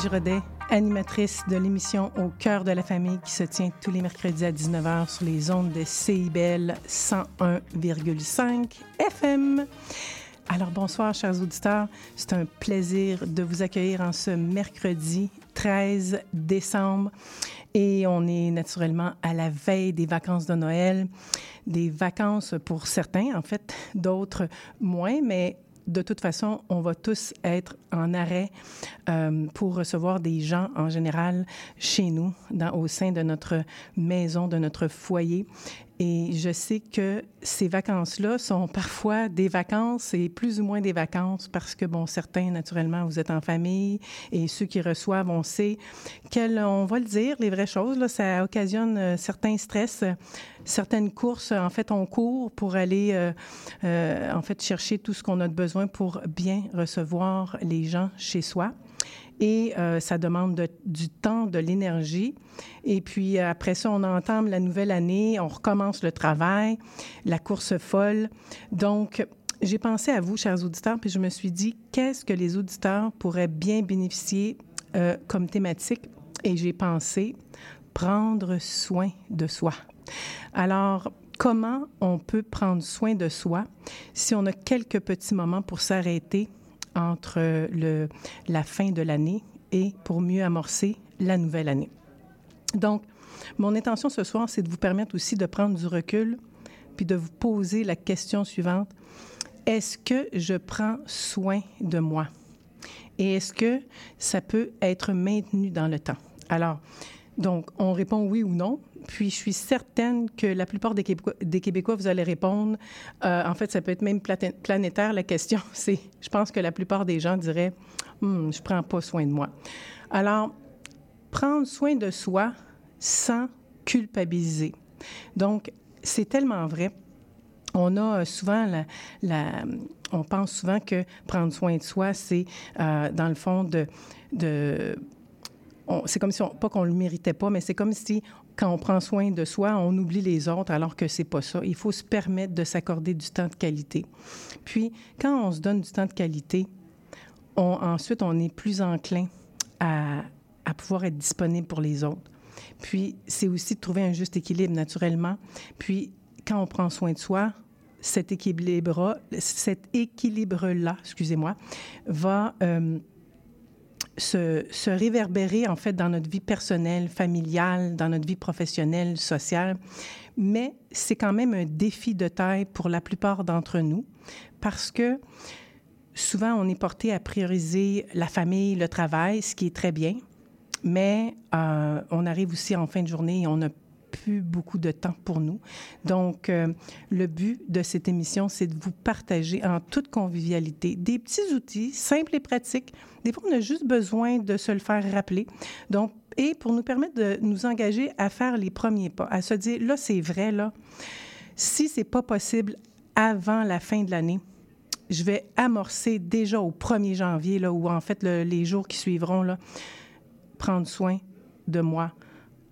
Giraudet, animatrice de l'émission Au cœur de la famille qui se tient tous les mercredis à 19h sur les ondes de CIBL 101,5 FM. Alors bonsoir chers auditeurs, c'est un plaisir de vous accueillir en ce mercredi 13 décembre. Et on est naturellement à la veille des vacances de Noël, des vacances pour certains en fait, d'autres moins, mais de toute façon, on va tous être en arrêt euh, pour recevoir des gens en général chez nous, au sein de notre maison, de notre foyer. Et je sais que ces vacances-là sont parfois des vacances et plus ou moins des vacances parce que, bon, certains, naturellement, vous êtes en famille et ceux qui reçoivent, on sait qu'elles, on va le dire, les vraies choses, là, ça occasionne euh, certains stress, certaines courses. En fait, on court pour aller, euh, euh, en fait, chercher tout ce qu'on a de besoin pour bien recevoir les gens chez soi et euh, ça demande de, du temps, de l'énergie. Et puis après ça, on entame la nouvelle année, on recommence le travail, la course folle. Donc, j'ai pensé à vous, chers auditeurs, puis je me suis dit, qu'est-ce que les auditeurs pourraient bien bénéficier euh, comme thématique? Et j'ai pensé prendre soin de soi. Alors, comment on peut prendre soin de soi si on a quelques petits moments pour s'arrêter entre la fin de l'année et pour mieux amorcer la nouvelle année. Donc, mon intention ce soir, c'est de vous permettre aussi de prendre du recul puis de vous poser la question suivante. Est-ce que je prends soin de moi? Et est-ce que ça peut être maintenu dans le temps? Alors, donc, on répond oui ou non. Puis, je suis certaine que la plupart des Québécois, des Québécois vous allez répondre. Euh, en fait, ça peut être même planétaire. La question, c'est, je pense que la plupart des gens diraient, hm, je prends pas soin de moi. Alors, prendre soin de soi sans culpabiliser. Donc, c'est tellement vrai. On a souvent la, la, on pense souvent que prendre soin de soi, c'est euh, dans le fond de, de c'est comme si, on, pas qu'on le méritait pas, mais c'est comme si quand on prend soin de soi, on oublie les autres, alors que c'est pas ça. Il faut se permettre de s'accorder du temps de qualité. Puis, quand on se donne du temps de qualité, ensuite, on est plus enclin à, pouvoir être disponible pour les autres. Puis, c'est aussi de trouver un juste équilibre naturellement. Puis, quand on prend soin de soi, cet équilibre-là, excusez-moi, va euh, se, se, réverbérer en fait dans notre vie personnelle, familiale, dans notre vie professionnelle, sociale. Mais c'est quand même un défi de taille pour la plupart d'entre nous parce que souvent on est porté à prioriser la famille, le travail, ce qui est très bien. Mais euh, on arrive aussi en fin de journée et on a plus beaucoup de temps pour nous. Donc, euh, le but de cette émission, c'est de vous partager en toute convivialité des petits outils simples et pratiques. Des fois, on a juste besoin de se le faire rappeler. Donc, et pour nous permettre de nous engager à faire les premiers pas, à se dire, là, c'est vrai, là, si c'est pas possible avant la fin de l'année, je vais amorcer déjà au 1er janvier, là, ou en fait le, les jours qui suivront, là, prendre soin de moi,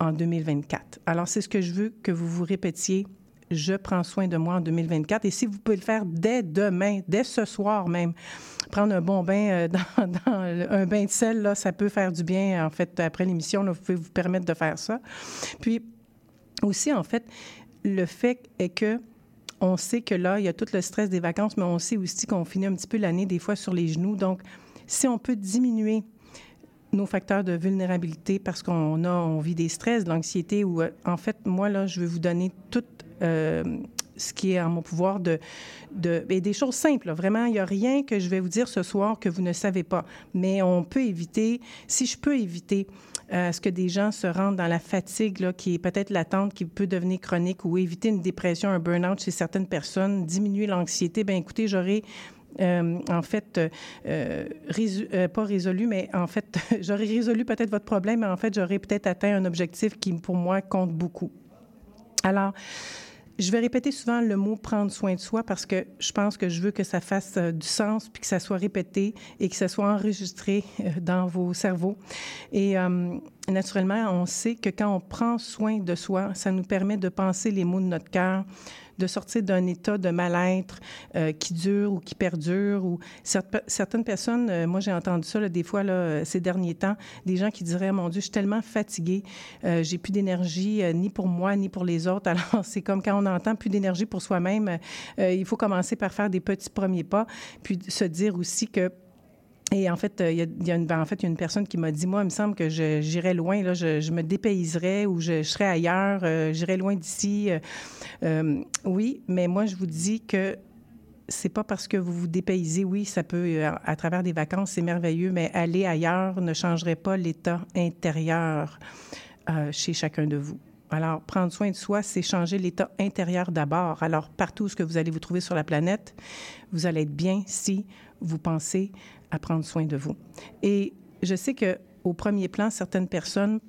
en 2024. Alors, c'est ce que je veux que vous vous répétiez. Je prends soin de moi en 2024. Et si vous pouvez le faire dès demain, dès ce soir même, prendre un bon bain euh, dans, un bain de sel, là, ça peut faire du bien. En fait, après l'émission, vous pouvez vous permettre de faire ça. Puis aussi, en fait, le fait est que on sait que là, il y a tout le stress des vacances, mais on sait aussi qu'on finit un petit peu l'année des fois sur les genoux. Donc, si on peut diminuer nos facteurs de vulnérabilité parce qu'on a, on vit des stress, de l'anxiété ou en fait, moi, là, je vais vous donner tout euh, ce qui est en mon pouvoir de, de et des choses simples. Vraiment, il n'y a rien que je vais vous dire ce soir que vous ne savez pas. Mais on peut éviter, si je peux éviter euh, ce que des gens se rendent dans la fatigue, là, qui est peut-être latente, qui peut devenir chronique, ou éviter une dépression, un burn-out chez certaines personnes, diminuer l'anxiété, ben écoutez, j'aurais en fait, pas résolu, mais en fait, j'aurais résolu peut-être votre problème, mais en fait, j'aurais peut-être atteint un objectif qui, pour moi, compte beaucoup. Alors, je vais répéter souvent le mot prendre soin de soi parce que je pense que je veux que ça fasse euh, du sens puis que ça soit répété et que ça soit enregistré euh, dans vos cerveaux. Et euh, naturellement, on sait que quand on prend soin de soi, ça nous permet de penser les mots de notre cœur, de sortir d'un état de mal-être euh, qui dure ou qui perdure. Ou certaines personnes, euh, moi j'ai entendu ça des fois là, ces derniers temps, des gens qui diraient mon Dieu, je suis tellement fatiguée, euh, j'ai plus d'énergie ni pour moi ni pour les autres. Alors c'est comme quand on entend plus d'énergie pour soi-même, il faut commencer par faire des petits premiers pas, puis se dire aussi que et en fait, euh, il y a, une, ben, en fait, il y a une personne qui m'a dit, moi, il me semble que j'irais loin, là, je, me dépayserais ou je, serais ailleurs, euh, j'irais loin d'ici. Euh, oui, mais moi, je vous dis que c'est pas parce que vous vous dépaysez, oui, ça peut, à, travers des vacances, c'est merveilleux, mais aller ailleurs ne changerait pas l'état intérieur chez chacun de vous. Alors, prendre soin de soi, c'est changer l'état intérieur d'abord. Alors, partout que vous allez vous trouver sur la planète, vous allez être bien si vous pensez à prendre soin de vous. Et je sais que au premier plan, certaines personnes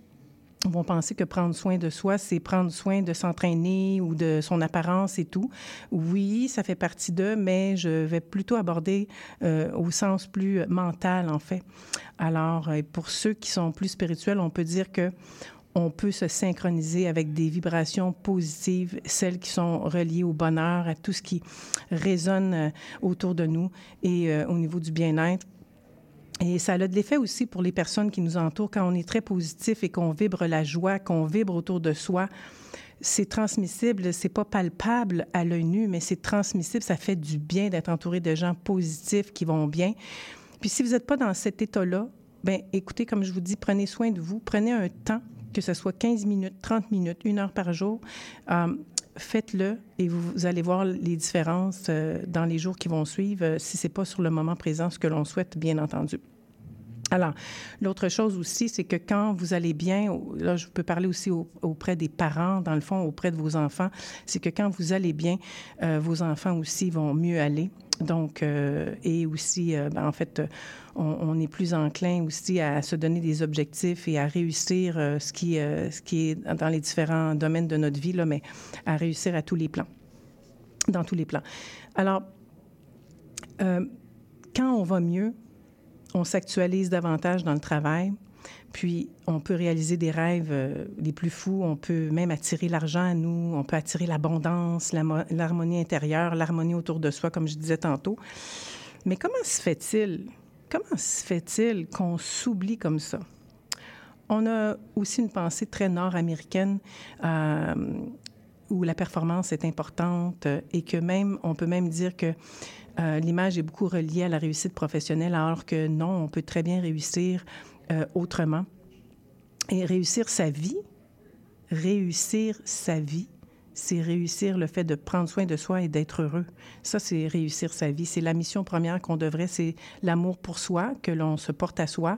vont penser que prendre soin de soi, c'est prendre soin de s'entraîner ou de son apparence et tout. Oui, ça fait partie d'eux, mais je vais plutôt aborder euh, au sens plus mental, en fait. Alors, euh, pour ceux qui sont plus spirituels, on peut dire que on peut se synchroniser avec des vibrations positives, celles qui sont reliées au bonheur, à tout ce qui résonne euh, autour de nous et euh, au niveau du bien-être. Et ça a de l'effet aussi pour les personnes qui nous entourent quand on est très positif et qu'on vibre la joie, qu'on vibre autour de soi. C'est transmissible, c'est pas palpable à l'œil nu, mais c'est transmissible. Ça fait du bien d'être entouré de gens positifs qui vont bien. Puis si vous n'êtes pas dans cet état-là, ben écoutez, comme je vous dis, prenez soin de vous, prenez un temps que ce soit 15 minutes, 30 minutes, une heure par jour, euh, faites-le et vous, allez voir les différences euh, dans les jours qui vont suivre, euh, si ce n'est pas sur le moment présent ce que l'on souhaite, bien entendu. Alors, l'autre chose aussi, c'est que quand vous allez bien, là, je peux parler aussi auprès des parents, dans le fond, auprès de vos enfants, c'est que quand vous allez bien, vos enfants aussi vont mieux aller. Donc, euh, et aussi, euh, ben, en fait, on, est plus enclin aussi à se donner des objectifs et à réussir euh, ce, qui, ce qui est dans les différents domaines de notre vie, là, mais à réussir à tous les plans, dans tous les plans. Alors, quand on va mieux, on s'actualise davantage dans le travail, puis, on peut réaliser des rêves euh, les plus fous. On peut même attirer l'argent à nous. On peut attirer l'abondance, l'harmonie intérieure, l'harmonie autour de soi, comme je disais tantôt. Mais comment se fait-il? Comment se fait-il qu'on s'oublie comme ça? On a aussi une pensée très nord-américaine euh, où la performance est importante et que même, on peut même dire que euh, l'image est beaucoup reliée à la réussite professionnelle, alors que non, on peut très bien réussir euh, autrement. Et réussir sa vie, réussir sa vie, c'est réussir le fait de prendre soin de soi et d'être heureux. Ça, c'est réussir sa vie. C'est la mission première qu'on devrait, c'est l'amour pour soi, que l'on se porte à soi.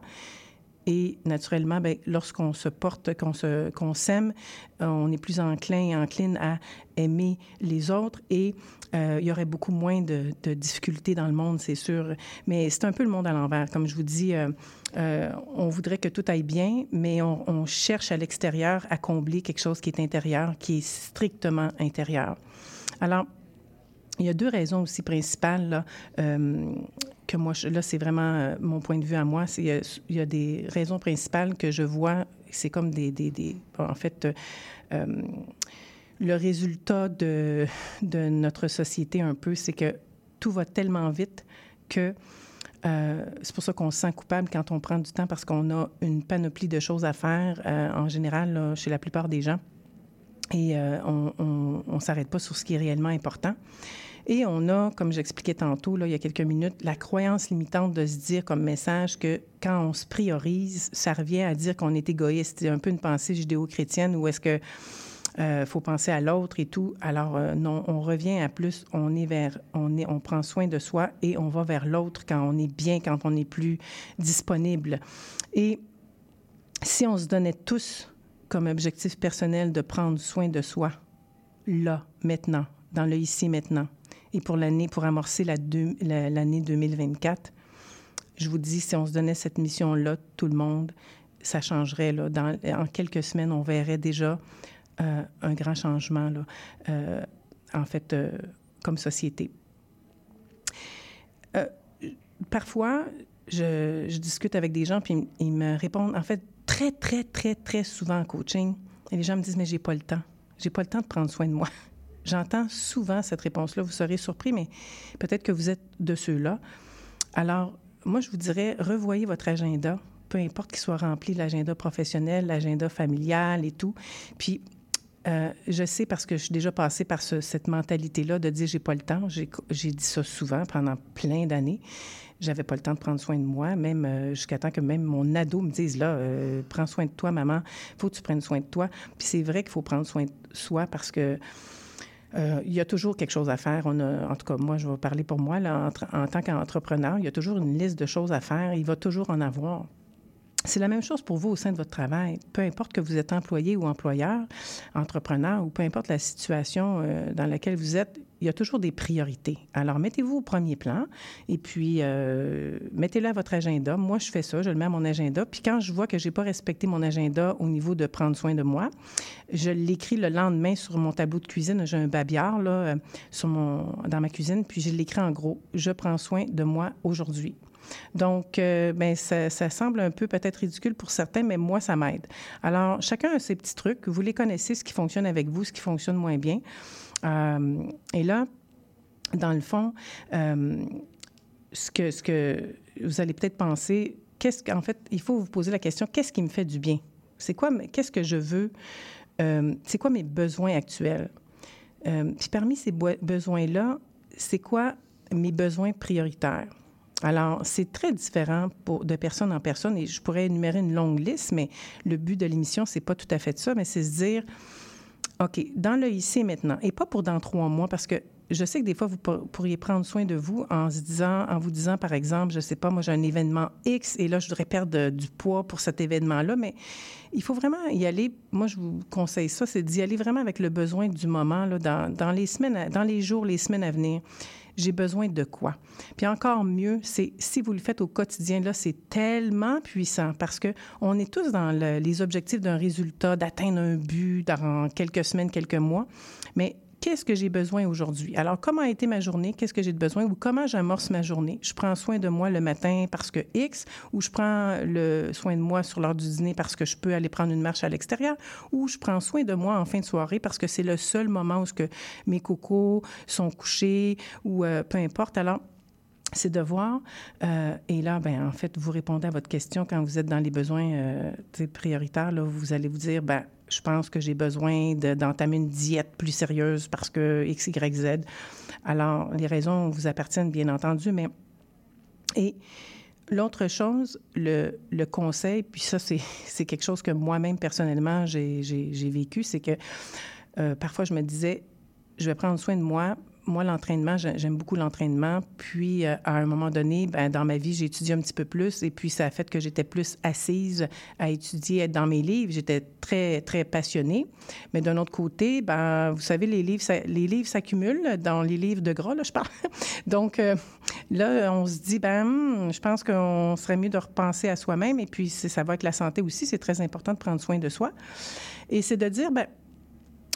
Et naturellement, ben, lorsqu'on se porte, qu'on s'aime, on est plus enclin, encline à aimer les autres et euh, il y aurait beaucoup moins de, difficultés dans le monde, c'est sûr. Mais c'est un peu le monde à l'envers. Comme je vous dis, euh, euh, on voudrait que tout aille bien, mais on, cherche à l'extérieur à combler quelque chose qui est intérieur, qui est strictement intérieur. Alors, il y a deux raisons aussi principales euh, là, c'est vraiment euh, mon point de vue à moi. Il y, a, il y a des raisons principales que je vois, c'est comme des, en fait, euh, le résultat de notre société un peu, c'est que tout va tellement vite que c'est pour ça qu'on se sent coupable quand on prend du temps parce qu'on a une panoplie de choses à faire en général chez la plupart des gens et on ne s'arrête pas sur ce qui est réellement important. Et on a, comme j'expliquais tantôt, là, il y a quelques minutes, la croyance limitante de se dire comme message que quand on se priorise, ça revient à dire qu'on est égoïste. C'est un peu une pensée judéo-chrétienne où est-ce que euh, faut penser à l'autre et tout. Alors euh, non, on revient à plus, on est vers, on est, on prend soin de soi et on va vers l'autre quand on est bien, quand on est plus disponible. Et si on se donnait tous comme objectif personnel de prendre soin de soi, là, maintenant, dans le ici maintenant, et pour l'année, pour amorcer l'année la, l'année 2024. Je vous dis, si on se donnait cette mission-là, tout le monde, ça changerait. Là. En quelques semaines, on verrait déjà euh, un grand changement, là, euh, en fait, euh, comme société. Parfois, je, je, discute avec des gens, puis ils me répondent, en fait, très, très, très, très souvent en coaching, et les gens me disent, mais j'ai pas le temps. J'ai pas le temps de prendre soin de moi. J'entends souvent cette réponse-là. Vous serez surpris, mais peut-être que vous êtes de ceux-là. Alors, moi, je vous dirais, revoyez votre agenda, peu importe qu'il soit rempli, l'agenda professionnel, l'agenda familial et tout. Puis, euh, je sais parce que je suis déjà passée par ce, cette mentalité-là de dire j'ai pas le temps. J'ai dit ça souvent pendant plein d'années. J'avais pas le temps de prendre soin de moi, même euh, jusqu'à temps que même mon ado me dise là, euh, prends soin de toi, maman. Faut que tu prennes soin de toi. Puis c'est vrai qu'il faut prendre soin de soi parce que euh, il y a toujours quelque chose à faire. On en tout cas, moi, je vais parler pour moi, là, en, en tant qu'entrepreneur, il y a toujours une liste de choses à faire. Il va toujours en avoir. C'est la même chose pour vous au sein de votre travail. Peu importe que vous êtes employé ou employeur, entrepreneur, ou peu importe la situation euh, dans laquelle vous êtes, il y a toujours des priorités. Alors, mettez-vous au premier plan et puis euh, mettez-le à votre agenda. Moi, je fais ça, je le mets à mon agenda. Puis quand je vois que je n'ai pas respecté mon agenda au niveau de prendre soin de moi, je l'écris le lendemain sur mon tableau de cuisine. J'ai un babillard là, euh, dans ma cuisine, puis je l'écris en gros. Je prends soin de moi aujourd'hui. Donc, euh, ben, ça, ça, semble un peu peut-être ridicule pour certains, mais moi, ça m'aide. Alors, chacun a ses petits trucs. Vous les connaissez, ce qui fonctionne avec vous, ce qui fonctionne moins bien. Euh, et là, dans le fond, euh, ce, que, vous allez peut-être penser, qu'est-ce qu'en fait, il faut vous poser la question, qu'est-ce qui me fait du bien? C'est quoi, qu'est-ce que je veux? Euh, c'est quoi mes besoins actuels? Euh, puis parmi ces besoins-là, c'est quoi mes besoins prioritaires? Alors, c'est très différent de personne en personne et je pourrais énumérer une longue liste, mais le but de l'émission, c'est pas tout à fait ça, mais c'est se dire, OK, dans le ici maintenant, et pas pour dans trois mois, parce que je sais que des fois, vous pourriez prendre soin de vous en vous disant, par exemple, je sais pas, moi, j'ai un événement X et là, je voudrais perdre du poids pour cet événement-là, mais il faut vraiment y aller. Moi, je vous conseille ça, c'est d'y aller vraiment avec le besoin du moment, là, dans les semaines, dans les jours, les semaines à venir j'ai besoin de quoi? Puis encore mieux, c'est si vous le faites au quotidien, là, c'est tellement puissant parce que on est tous dans le, les objectifs d'un résultat, d'atteindre un but dans quelques semaines, quelques mois. Mais qu'est-ce que j'ai besoin aujourd'hui? Alors, comment a été ma journée? Qu'est-ce que j'ai de besoin? Ou comment j'amorce ma journée? Je prends soin de moi le matin parce que X, ou je prends le soin de moi sur l'heure du dîner parce que je peux aller prendre une marche à l'extérieur, ou je prends soin de moi en fin de soirée parce que c'est le seul moment où ce que mes cocos sont couchés ou euh, peu importe. Alors, c'est de voir. Euh, et là, ben en fait, vous répondez à votre question quand vous êtes dans les besoins euh, prioritaires. Là, vous allez vous dire, ben je pense que j'ai besoin d'entamer une diète plus sérieuse parce que X, Y, Z. Alors, les raisons vous appartiennent, bien entendu, mais... Et l'autre chose, le, le, conseil, puis ça, c'est quelque chose que moi-même, personnellement, j'ai vécu, c'est que euh, parfois, je me disais, je vais prendre soin de moi, moi, l'entraînement, j'aime beaucoup l'entraînement. Puis, euh, à un moment donné, ben, dans ma vie, j'ai étudié un petit peu plus et puis ça a fait que j'étais plus assise à étudier, être dans mes livres. J'étais très, très passionnée. Mais d'un autre côté, ben, vous savez, les livres, les livres s'accumulent dans les livres de gras, là, je parle. Donc, euh, là, on se dit, ben, hmm, je pense qu'on serait mieux de repenser à soi-même et puis ça va avec la santé aussi. C'est très important de prendre soin de soi. Et c'est de dire, ben,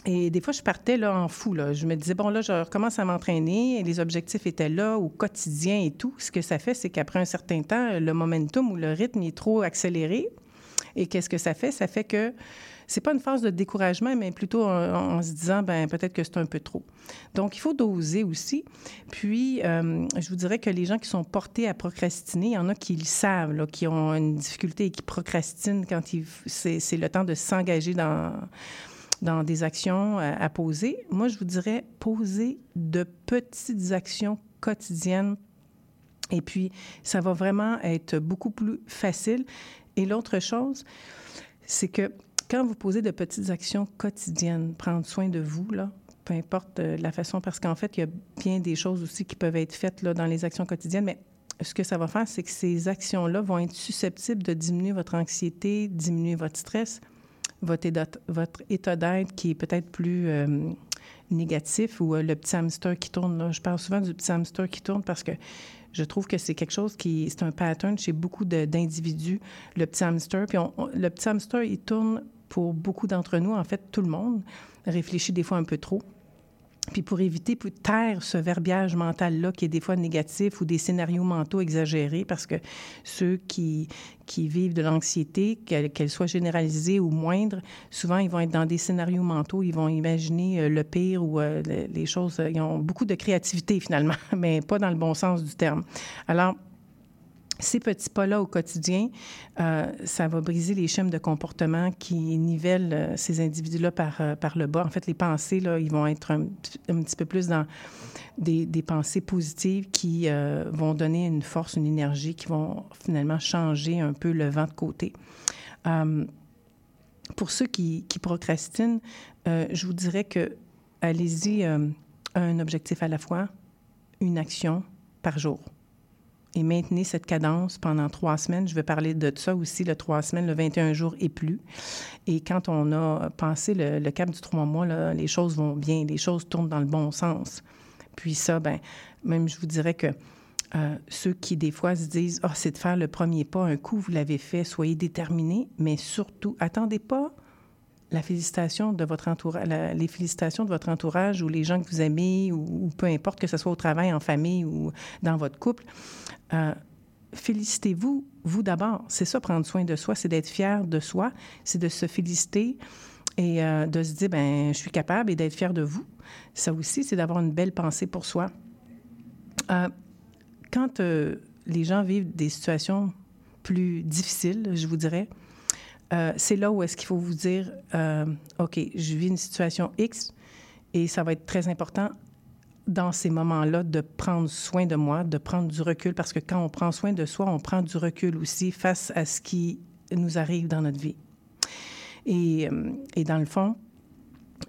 et des fois, je partais là en fou. Là. Je me disais, bon, là, je recommence à m'entraîner. Les objectifs étaient là au quotidien et tout. Ce que ça fait, c'est qu'après un certain temps, le momentum ou le rythme est trop accéléré. Et qu'est-ce que ça fait? Ça fait que c'est pas une phase de découragement, mais plutôt en, se disant, ben peut-être que c'est un peu trop. Donc, il faut doser aussi. Puis, euh, je vous dirais que les gens qui sont portés à procrastiner, il y en a qui le savent, là, qui ont une difficulté et qui procrastinent quand c'est le temps de s'engager dans dans des actions euh, à, poser. Moi, je vous dirais poser de petites actions quotidiennes. Et puis, ça va vraiment être beaucoup plus facile. Et l'autre chose, c'est que quand vous posez de petites actions quotidiennes, prendre soin de vous, là, peu importe euh, la façon, parce qu'en fait, il y a bien des choses aussi qui peuvent être faites là, dans les actions quotidiennes, mais ce que ça va faire, c'est que ces actions-là vont être susceptibles de diminuer votre anxiété, diminuer votre stress, votre état, d'être qui est peut-être plus, euh, négatif ou le petit hamster qui tourne. Là. Je parle souvent du petit hamster qui tourne parce que je trouve que c'est quelque chose qui, c'est un pattern chez beaucoup d'individus, le petit hamster. Puis le petit hamster, il tourne pour beaucoup d'entre nous, en fait, tout le monde réfléchit des fois un peu trop. Puis pour éviter, pour taire ce verbiage mental-là qui est des fois négatif ou des scénarios mentaux exagérés, parce que ceux qui, qui vivent de l'anxiété, qu'elle soit généralisée ou moindre, souvent ils vont être dans des scénarios mentaux, ils vont imaginer euh, le pire ou euh, les choses, ils ont beaucoup de créativité finalement, mais pas dans le bon sens du terme. Alors, ces petits pas-là au quotidien, euh, ça va briser les schèmes de comportement qui nivellent euh, ces individus-là par, euh, par le bas. En fait, les pensées, là, ils vont être un, petit peu plus dans des, des pensées positives qui vont donner une force, une énergie, qui vont finalement changer un peu le vent de côté. pour ceux qui, qui procrastinent, je vous dirais que allez-y un objectif à la fois, une action par jour et maintenez cette cadence pendant trois semaines. Je vais parler de ça aussi, le trois semaines, le 21 jours et plus. Et quand on a passé le, cap du trois mois, là, les choses vont bien, les choses tournent dans le bon sens. Puis ça, ben, même je vous dirais que euh, ceux qui, des fois, se disent oh, c'est de faire le premier pas, un coup, vous l'avez fait, soyez déterminés, mais surtout, attendez pas la félicitation de votre entourage, les félicitations de votre entourage ou les gens que vous aimez ou, peu importe que ce soit au travail, en famille ou dans votre couple. Euh, félicitez-vous, vous, d'abord. C'est ça, prendre soin de soi, c'est d'être fier de soi, c'est de se féliciter et euh, de se dire, ben, je suis capable et d'être fier de vous. Ça aussi, c'est d'avoir une belle pensée pour soi. Euh, quand les gens vivent des situations plus difficiles, je vous dirais, c'est là où est-ce qu'il faut vous dire, OK, je vis une situation X et ça va être très important dans ces moments-là de prendre soin de moi, de prendre du recul, parce que quand on prend soin de soi, on prend du recul aussi face à ce qui nous arrive dans notre vie. Et, euh, dans le fond,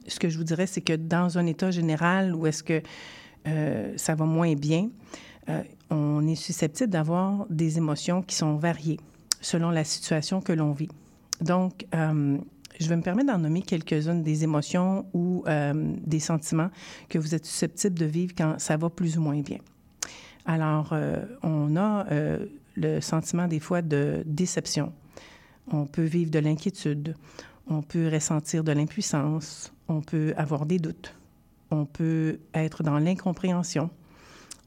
ce que je vous dirais, c'est que dans un état général où est-ce que euh, ça va moins bien, euh, on est susceptible d'avoir des émotions qui sont variées selon la situation que l'on vit. Donc, je vais me permettre d'en nommer quelques-unes des émotions ou euh, des sentiments que vous êtes susceptible de vivre quand ça va plus ou moins bien. Alors, euh, on a euh, le sentiment des fois de déception. On peut vivre de l'inquiétude. On peut ressentir de l'impuissance. On peut avoir des doutes. On peut être dans l'incompréhension.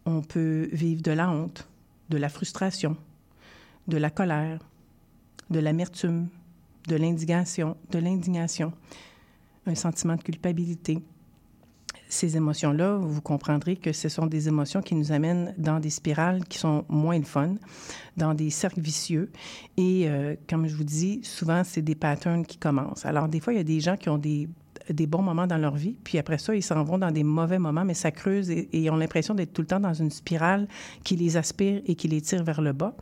On peut vivre de la honte, de la frustration, de la colère, de l'amertume, de l'indignation, de l'indignation, un sentiment de culpabilité. Ces émotions-là, vous comprendrez que ce sont des émotions qui nous amènent dans des spirales qui sont moins le fun, dans des cercles vicieux. Et euh, comme je vous dis, souvent, c'est des patterns qui commencent. Alors, des fois, il y a des gens qui ont des des bons moments dans leur vie, puis après ça, ils s'en vont dans des mauvais moments, mais ça creuse et, ont l'impression d'être tout le temps dans une spirale qui les aspire et qui les tire vers le bas.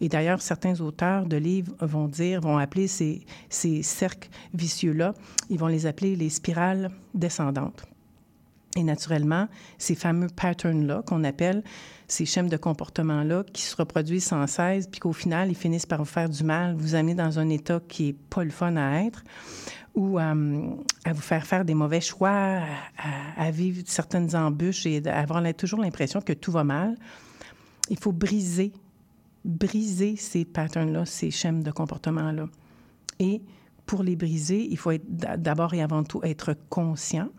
Et d'ailleurs, certains auteurs de livres vont dire, vont appeler ces, ces cercles vicieux-là, ils vont les appeler les spirales descendantes. Et naturellement, ces fameux patterns-là qu'on appelle ces schèmes de comportement-là qui se reproduisent sans cesse, puis qu'au final, ils finissent par vous faire du mal, vous amener dans un état qui est pas le fun à être ou euh, à vous faire faire des mauvais choix, à, vivre certaines embûches et avoir toujours l'impression que tout va mal. Il faut briser, briser ces patterns-là, ces schèmes de comportement-là. Et pour les briser, il faut d'abord et avant tout être conscient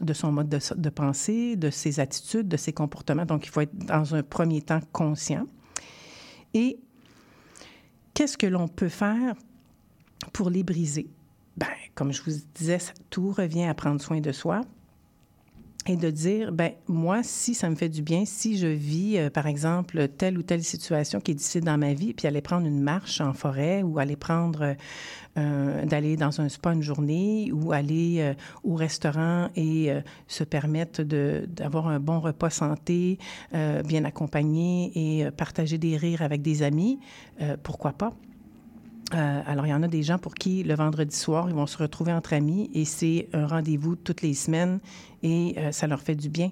de son mode de, de, pensée, de ses attitudes, de ses comportements. Donc, il faut être dans un premier temps conscient. Et qu'est-ce que l'on peut faire pour les briser? Ben, comme je vous disais, tout revient à prendre soin de soi et de dire, ben moi, si ça me fait du bien, si je vis, euh, par exemple, telle ou telle situation qui est difficile dans ma vie, puis aller prendre une marche en forêt ou aller prendre, euh, d'aller dans un spa une journée ou aller euh, au restaurant et se permettre d'avoir un bon repas santé, bien accompagné et partager des rires avec des amis, pourquoi pas? Euh, alors, il y en a des gens pour qui le vendredi soir, ils vont se retrouver entre amis et c'est un rendez-vous toutes les semaines et euh, ça leur fait du bien.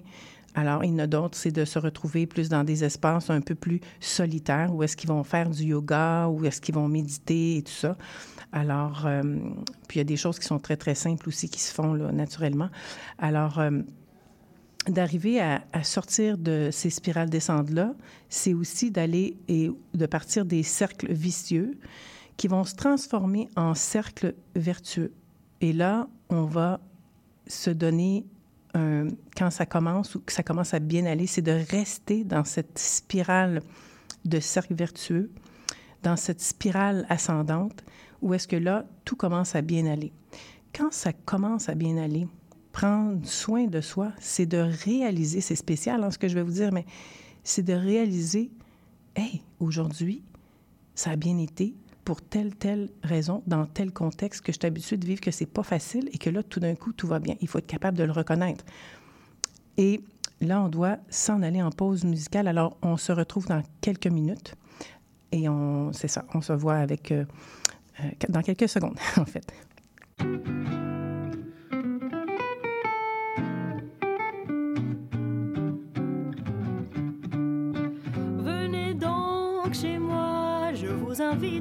Alors, il y en a d'autres, c'est de se retrouver plus dans des espaces un peu plus solitaires, où est-ce qu'ils vont faire du yoga, où est-ce qu'ils vont méditer et tout ça. Alors, euh, puis il y a des choses qui sont très, très simples aussi qui se font là, naturellement. Alors, d'arriver à, à, sortir de ces spirales descendantes-là, c'est aussi d'aller et de partir des cercles vicieux qui vont se transformer en cercles vertueux. Et là, on va se donner, quand ça commence ou que ça commence à bien aller, c'est de rester dans cette spirale de cercles vertueux, dans cette spirale ascendante, où est-ce que là, tout commence à bien aller. Quand ça commence à bien aller, prendre soin de soi, c'est de réaliser, c'est spécial hein, ce que je vais vous dire, mais c'est de réaliser, hey, aujourd'hui, ça a bien été pour telle, telle raison, dans tel contexte que je suis habituée de vivre, que c'est pas facile et que là, tout d'un coup, tout va bien. Il faut être capable de le reconnaître. Et là, on doit s'en aller en pause musicale. Alors, on se retrouve dans quelques minutes et on, c'est ça, on se voit avec, euh, euh, dans quelques secondes, en fait.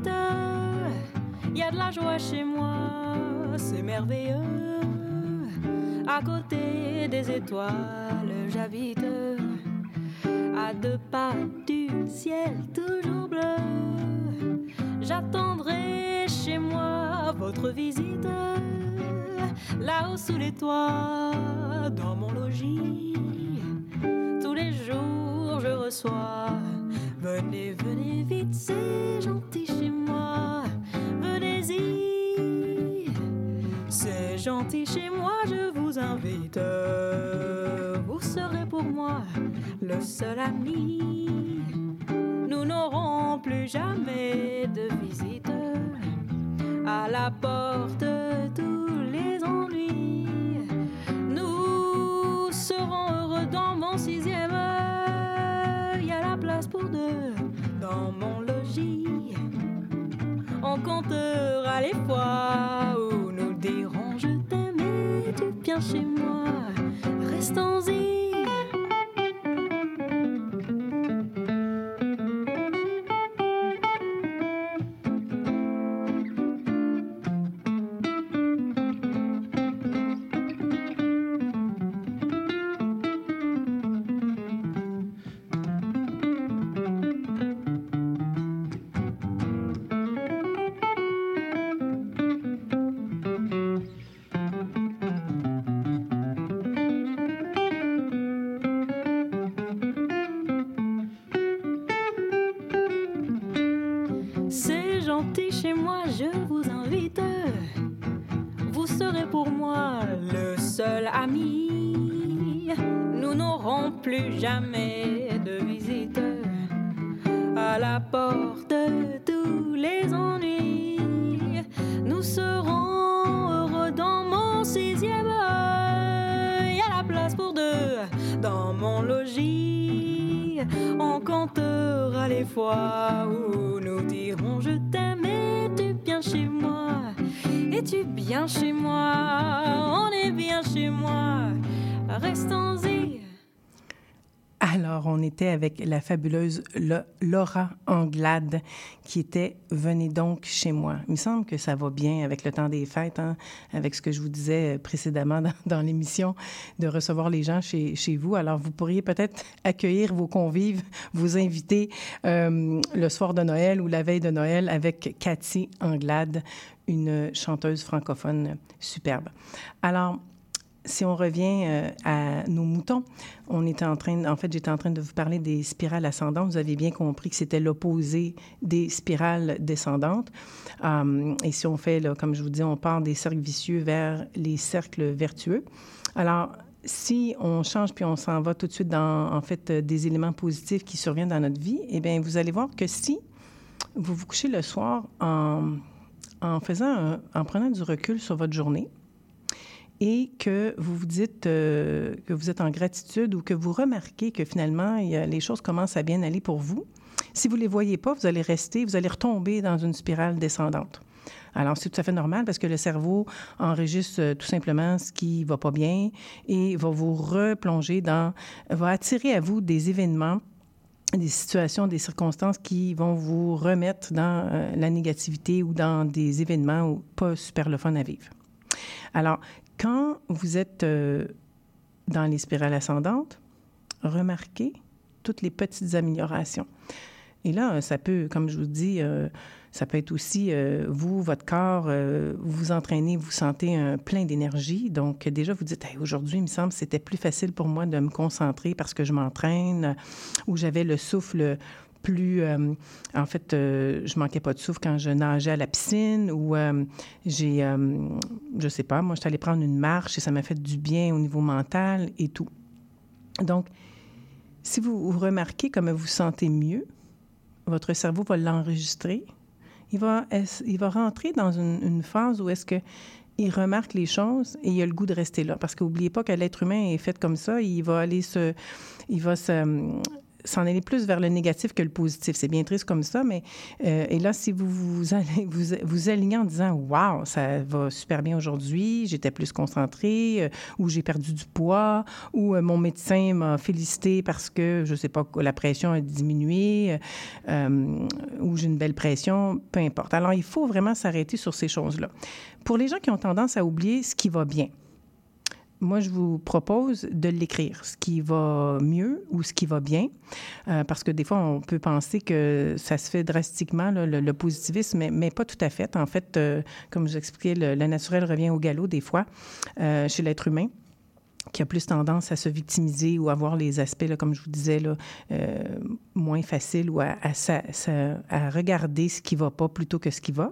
Il y a de la joie chez moi, c'est merveilleux. À côté des étoiles, j'habite. À deux pas du ciel toujours bleu. J'attendrai chez moi votre visite. Là-haut sous les toits, dans mon logis. Tous les jours je reçois. Venez, venez vite, c'est gentil chez moi. Venez-y. C'est gentil chez moi, je vous invite. Vous serez pour moi le seul ami. Nous n'aurons plus jamais de visite. À la porte, tous les ennuis. Nous serons heureux dans mon sixième. Pour deux dans mon logis. On comptera les fois où nous dirons je t'aime et tu viens chez moi. Restons-y. Plus jamais avec la fabuleuse Laura Anglade qui était Venez donc chez moi. Il me semble que ça va bien avec le temps des fêtes, hein, avec ce que je vous disais précédemment dans, l'émission, de recevoir les gens chez, chez, vous. Alors, vous pourriez peut-être accueillir vos convives, vous inviter euh, le soir de Noël ou la veille de Noël avec Cathy Anglade, une chanteuse francophone superbe. Alors, si on revient euh, à nos moutons, on était en train, en fait, j'étais en train de vous parler des spirales ascendantes. Vous avez bien compris que c'était l'opposé des spirales descendantes. Um, et si on fait, comme je vous dis, on part des cercles vicieux vers les cercles vertueux. Alors, si on change puis on s'en va tout de suite dans, en fait, des éléments positifs qui surviennent dans notre vie, eh bien, vous allez voir que si vous vous couchez le soir en, en prenant du recul sur votre journée, et que vous vous dites euh, que vous êtes en gratitude ou que vous remarquez que finalement, les choses commencent à bien aller pour vous, si vous ne les voyez pas, vous allez rester, vous allez retomber dans une spirale descendante. Alors, c'est tout à fait normal parce que le cerveau enregistre euh, tout simplement ce qui va pas bien et va vous replonger dans, va attirer à vous des événements des situations, des circonstances qui vont vous remettre dans euh, la négativité ou dans des événements pas super le fun à vivre. Alors, quand vous êtes euh, dans les spirales ascendantes, remarquez toutes les petites améliorations. Et là, ça peut, comme je vous dis, euh, ça peut être aussi euh, vous, votre corps, vous entraînez, vous sentez plein d'énergie. Donc, déjà, vous dites, aujourd'hui, il me semble c'était plus facile pour moi de me concentrer parce que je m'entraîne, ou j'avais le souffle plus. en fait, je manquais pas de souffle quand je nageais à la piscine ou j'ai, je sais pas, moi, je suis allée prendre une marche et ça m'a fait du bien au niveau mental et tout. Donc, si vous, remarquez comme vous vous sentez mieux, votre cerveau va l'enregistrer. Il va, il va rentrer dans une, phase où est-ce que il remarque les choses et il a le goût de rester là. Parce qu'oubliez pas que l'être humain est fait comme ça. Il va aller se, il va se, s'en aller plus vers le négatif que le positif. C'est bien triste comme ça, mais euh, et là, si vous vous, allez, vous, alignez en disant Waouh, ça va super bien aujourd'hui, j'étais plus concentrée, euh, ou j'ai perdu du poids, ou euh, mon médecin m'a félicité parce que, je sais pas, la pression a diminué, ou j'ai une belle pression, peu importe. Alors, il faut vraiment s'arrêter sur ces choses-là. Pour les gens qui ont tendance à oublier ce qui va bien, moi, je vous propose de l'écrire, ce qui va mieux ou ce qui va bien, euh, parce que des fois, on peut penser que ça se fait drastiquement, le, positivisme, mais, mais, pas tout à fait. En fait, euh, comme je vous expliquais, le, naturel revient au galop des fois euh, chez l'être humain qui a plus tendance à se victimiser ou à voir les aspects, comme je vous disais, moins faciles ou à, à, regarder ce qui va pas plutôt que ce qui va.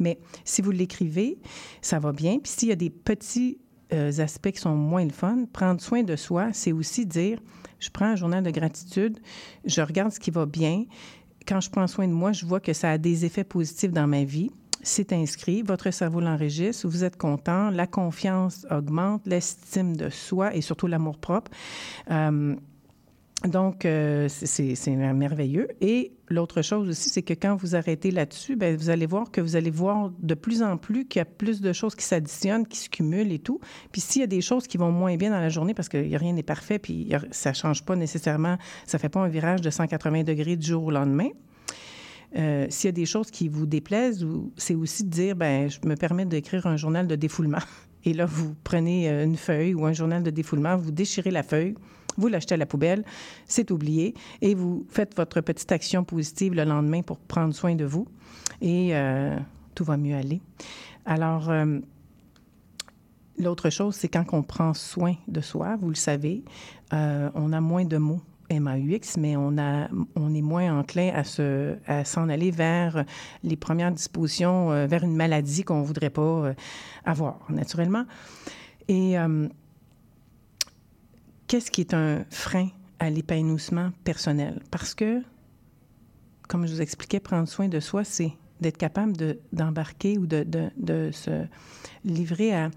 Mais si vous l'écrivez, ça va bien. Puis s'il y a des petits euh, aspects qui sont moins le fun. Prendre soin de soi, c'est aussi dire, je prends un journal de gratitude, je regarde ce qui va bien. Quand je prends soin de moi, je vois que ça a des effets positifs dans ma vie. C'est inscrit, votre cerveau l'enregistre, vous êtes content, la confiance augmente, l'estime de soi et surtout l'amour propre. Euh, donc, euh, c'est merveilleux. Et l'autre chose aussi, c'est que quand vous arrêtez là-dessus, ben, vous allez voir que vous allez voir de plus en plus qu'il y a plus de choses qui s'additionnent, qui se cumulent et tout. Puis s'il y a des choses qui vont moins bien dans la journée, parce que rien n'est parfait, puis ça ne change pas nécessairement, ça ne fait pas un virage de 180 degrés du jour au lendemain. Euh, s'il y a des choses qui vous déplaisent, c'est aussi de dire, ben, je me permets d'écrire un journal de défoulement. Et là, vous prenez euh, une feuille ou un journal de défoulement, vous déchirez la feuille, vous l'achetez à la poubelle, c'est oublié, et vous faites votre petite action positive le lendemain pour prendre soin de vous, et euh, tout va mieux aller. Alors, euh, l'autre chose, c'est quand on prend soin de soi, vous le savez, euh, on a moins de mots. MAUX, mais on, a, on est moins enclin à, se, à s'en aller vers les premières dispositions, vers une maladie qu'on ne voudrait pas avoir, naturellement. Et qu'est-ce qui est un frein à l'épanouissement personnel? Parce que, comme je vous expliquais, prendre soin de soi, c'est d'être capable de, d'embarquer ou de, se livrer à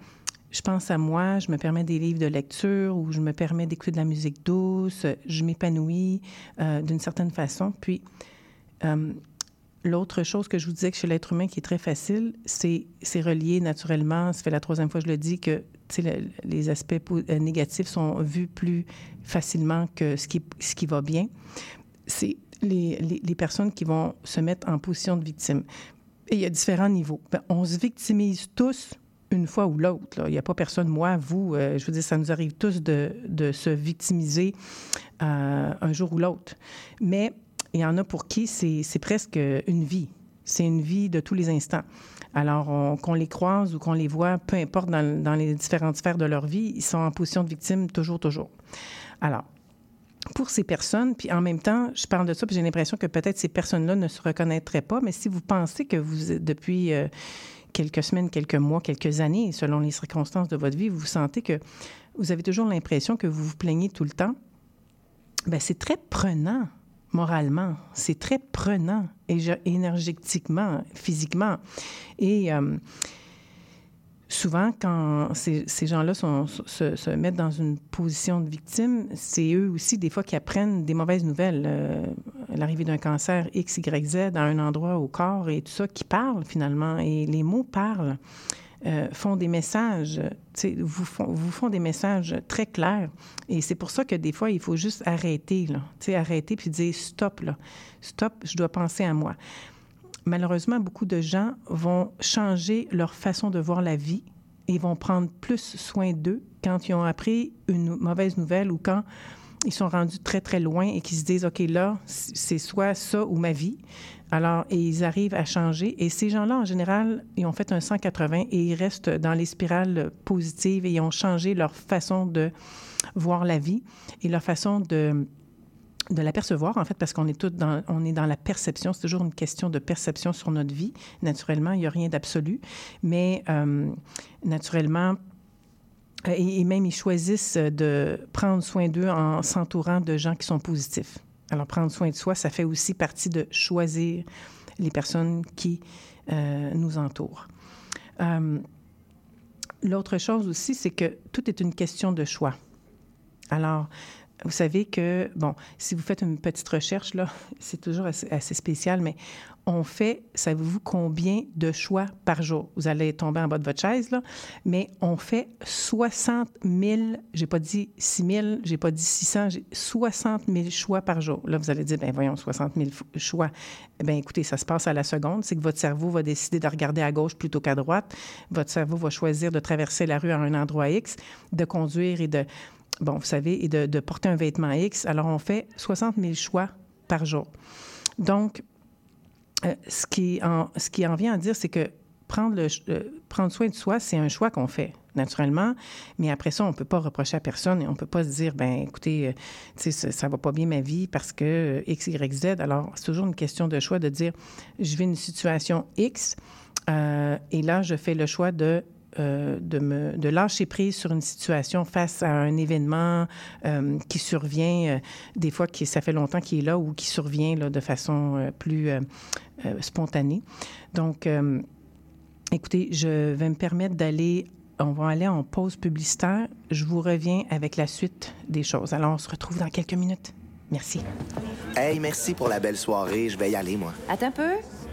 je pense à moi, je me permets des livres de lecture ou je me permets d'écouter de la musique douce, je m'épanouis euh, d'une certaine façon. Puis, euh, l'autre chose que je vous disais que chez l'être humain qui est très facile, c'est, c'est relié naturellement, ça fait la troisième fois que je le dis, que les aspects euh, négatifs sont vus plus facilement que ce qui, ce qui va bien. C'est les, les, personnes qui vont se mettre en position de victime. Et il y a différents niveaux. Ben, on se victimise tous une fois ou l'autre. Il n'y a pas personne, moi, vous, euh, je veux dire, ça nous arrive tous de, de se victimiser euh, un jour ou l'autre. Mais il y en a pour qui c'est presque une vie. C'est une vie de tous les instants. Alors, qu'on les croise ou qu'on les voit, peu importe dans, les différentes sphères de leur vie, ils sont en position de victime toujours, toujours. Alors, pour ces personnes, puis en même temps, je parle de ça, puis j'ai l'impression que peut-être ces personnes-là ne se reconnaîtraient pas, mais si vous pensez que vous, depuis euh, quelques semaines, quelques mois, quelques années, selon les circonstances de votre vie, vous sentez que vous avez toujours l'impression que vous vous plaignez tout le temps, bien, c'est très prenant moralement. C'est très prenant énergétiquement, physiquement. Et euh, souvent, quand ces, gens-là se, mettent dans une position de victime, c'est eux aussi, des fois, qui apprennent des mauvaises nouvelles. Euh, l'arrivée d'un cancer X, Y, Z à un endroit au corps et tout ça, qui parlent finalement. Et les mots parlent. Euh, font des messages, vous font, vous font des messages très clairs. Et c'est pour ça que des fois, il faut juste arrêter, là, arrêter puis dire stop, stop, je dois penser à moi. Malheureusement, beaucoup de gens vont changer leur façon de voir la vie et vont prendre plus soin d'eux quand ils ont appris une mauvaise nouvelle ou quand ils sont rendus très, très loin et qu'ils se disent, OK, là, c'est soit ça ou ma vie. Alors, ils arrivent à changer. Et ces gens-là, en général, ils ont fait un 180 et ils restent dans les spirales positives et ils ont changé leur façon de voir la vie et leur façon de de l'apercevoir, en fait, parce qu'on est tous dans, on est dans la perception. C'est toujours une question de perception sur notre vie. Naturellement, il n'y a rien d'absolu, mais euh, naturellement, et, même ils choisissent de prendre soin d'eux en s'entourant de gens qui sont positifs. Alors, prendre soin de soi, ça fait aussi partie de choisir les personnes qui euh, nous entourent. Euh, l'autre chose aussi, c'est que tout est une question de choix. Alors, vous savez que, bon, si vous faites une petite recherche, là, c'est toujours assez, spécial, mais on fait, savez-vous combien de choix par jour? Vous allez tomber en bas de votre chaise, là, mais on fait 60 000, j'ai pas dit 6 000, j'ai pas dit 600, j'ai 60 000 choix par jour. Là, vous allez dire, ben voyons, 60 000 choix. Ben écoutez, ça se passe à la seconde. C'est que votre cerveau va décider de regarder à gauche plutôt qu'à droite. Votre cerveau va choisir de traverser la rue à un endroit X, de conduire et de bon, vous savez, et de, porter un vêtement X. Alors, on fait 60 000 choix par jour. Donc, euh, ce, qui en, ce qui en vient à dire, c'est que prendre, euh, prendre soin de soi, c'est un choix qu'on fait, naturellement. Mais après ça, on ne peut pas reprocher à personne et on ne peut pas se dire, ben écoutez, euh, ça ne va pas bien ma vie parce que X, Y, Z. Alors, c'est toujours une question de choix de dire, je vis une situation X et là, je fais le choix de euh, de, me, de lâcher prise sur une situation face à un événement euh, qui survient, euh, des fois qui, ça fait longtemps qu'il est là ou qui survient là, de façon plus spontanée. Donc, écoutez, je vais me permettre d'aller on va aller en pause publicitaire. Je vous reviens avec la suite des choses. Alors, on se retrouve dans quelques minutes. Merci. Hey, merci pour la belle soirée. Je vais y aller, moi. Attends un peu.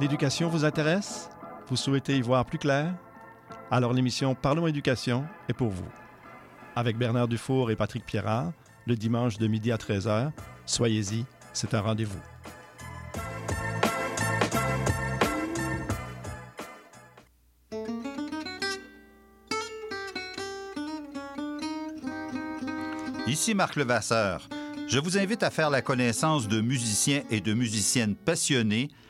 L'éducation vous intéresse? Vous souhaitez y voir plus clair? Alors l'émission Parlons éducation est pour vous. Avec Bernard Dufour et Patrick Pierrard, le dimanche de midi à 13h, soyez-y, c'est un rendez-vous. Ici Marc Levasseur. Je vous invite à faire la connaissance de musiciens et de musiciennes passionnés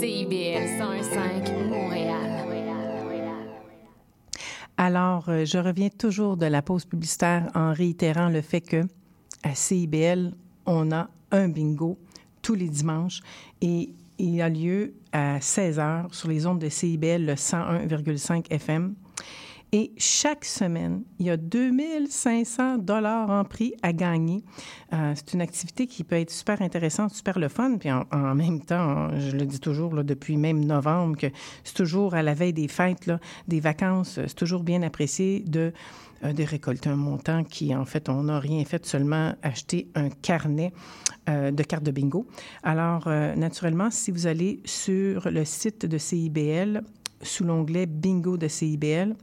CIBL 105 Montréal. Alors, euh, je reviens toujours de la pause publicitaire en réitérant le fait que à CIBL, on a un bingo tous les dimanches et il a lieu à 16 h sur les ondes de CIBL 101,5 FM. Et chaque semaine, il y a 2500 dollars en prix à gagner. Euh, c'est une activité qui peut être super intéressante, super le fun. Puis en, même temps, je le dis toujours depuis même novembre, que c'est toujours à la veille des fêtes, des vacances, c'est toujours bien apprécié de euh, de récolter un montant qui, en fait, on n'a rien fait, seulement acheter un carnet euh, de cartes de bingo. Alors, naturellement, si vous allez sur le site de CIBL, sous l'onglet Bingo de CIBL,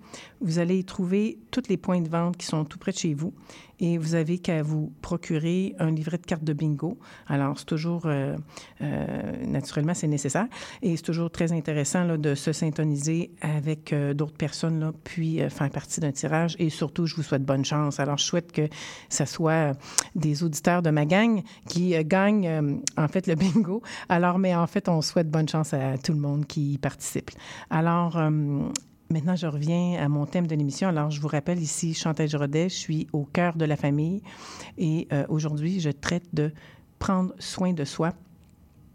vous allez y trouver tous les points de vente qui sont tout près de chez vous et vous avez qu'à vous procurer un livret de cartes de bingo. Alors, c'est toujours, euh, euh, naturellement, c'est nécessaire et c'est toujours très intéressant là, de se syntoniser avec euh, d'autres personnes, là, puis faire partie d'un tirage et surtout, je vous souhaite bonne chance. Alors, je souhaite que ce soit des auditeurs de ma gang qui gagnent, en fait, le bingo. Alors, mais en fait, on souhaite bonne chance à tout le monde qui participe. Alors, Maintenant, je reviens à mon thème de l'émission. Alors, je vous rappelle ici, Chantal Rodet, je suis au cœur de la famille et euh, aujourd'hui, je traite de prendre soin de soi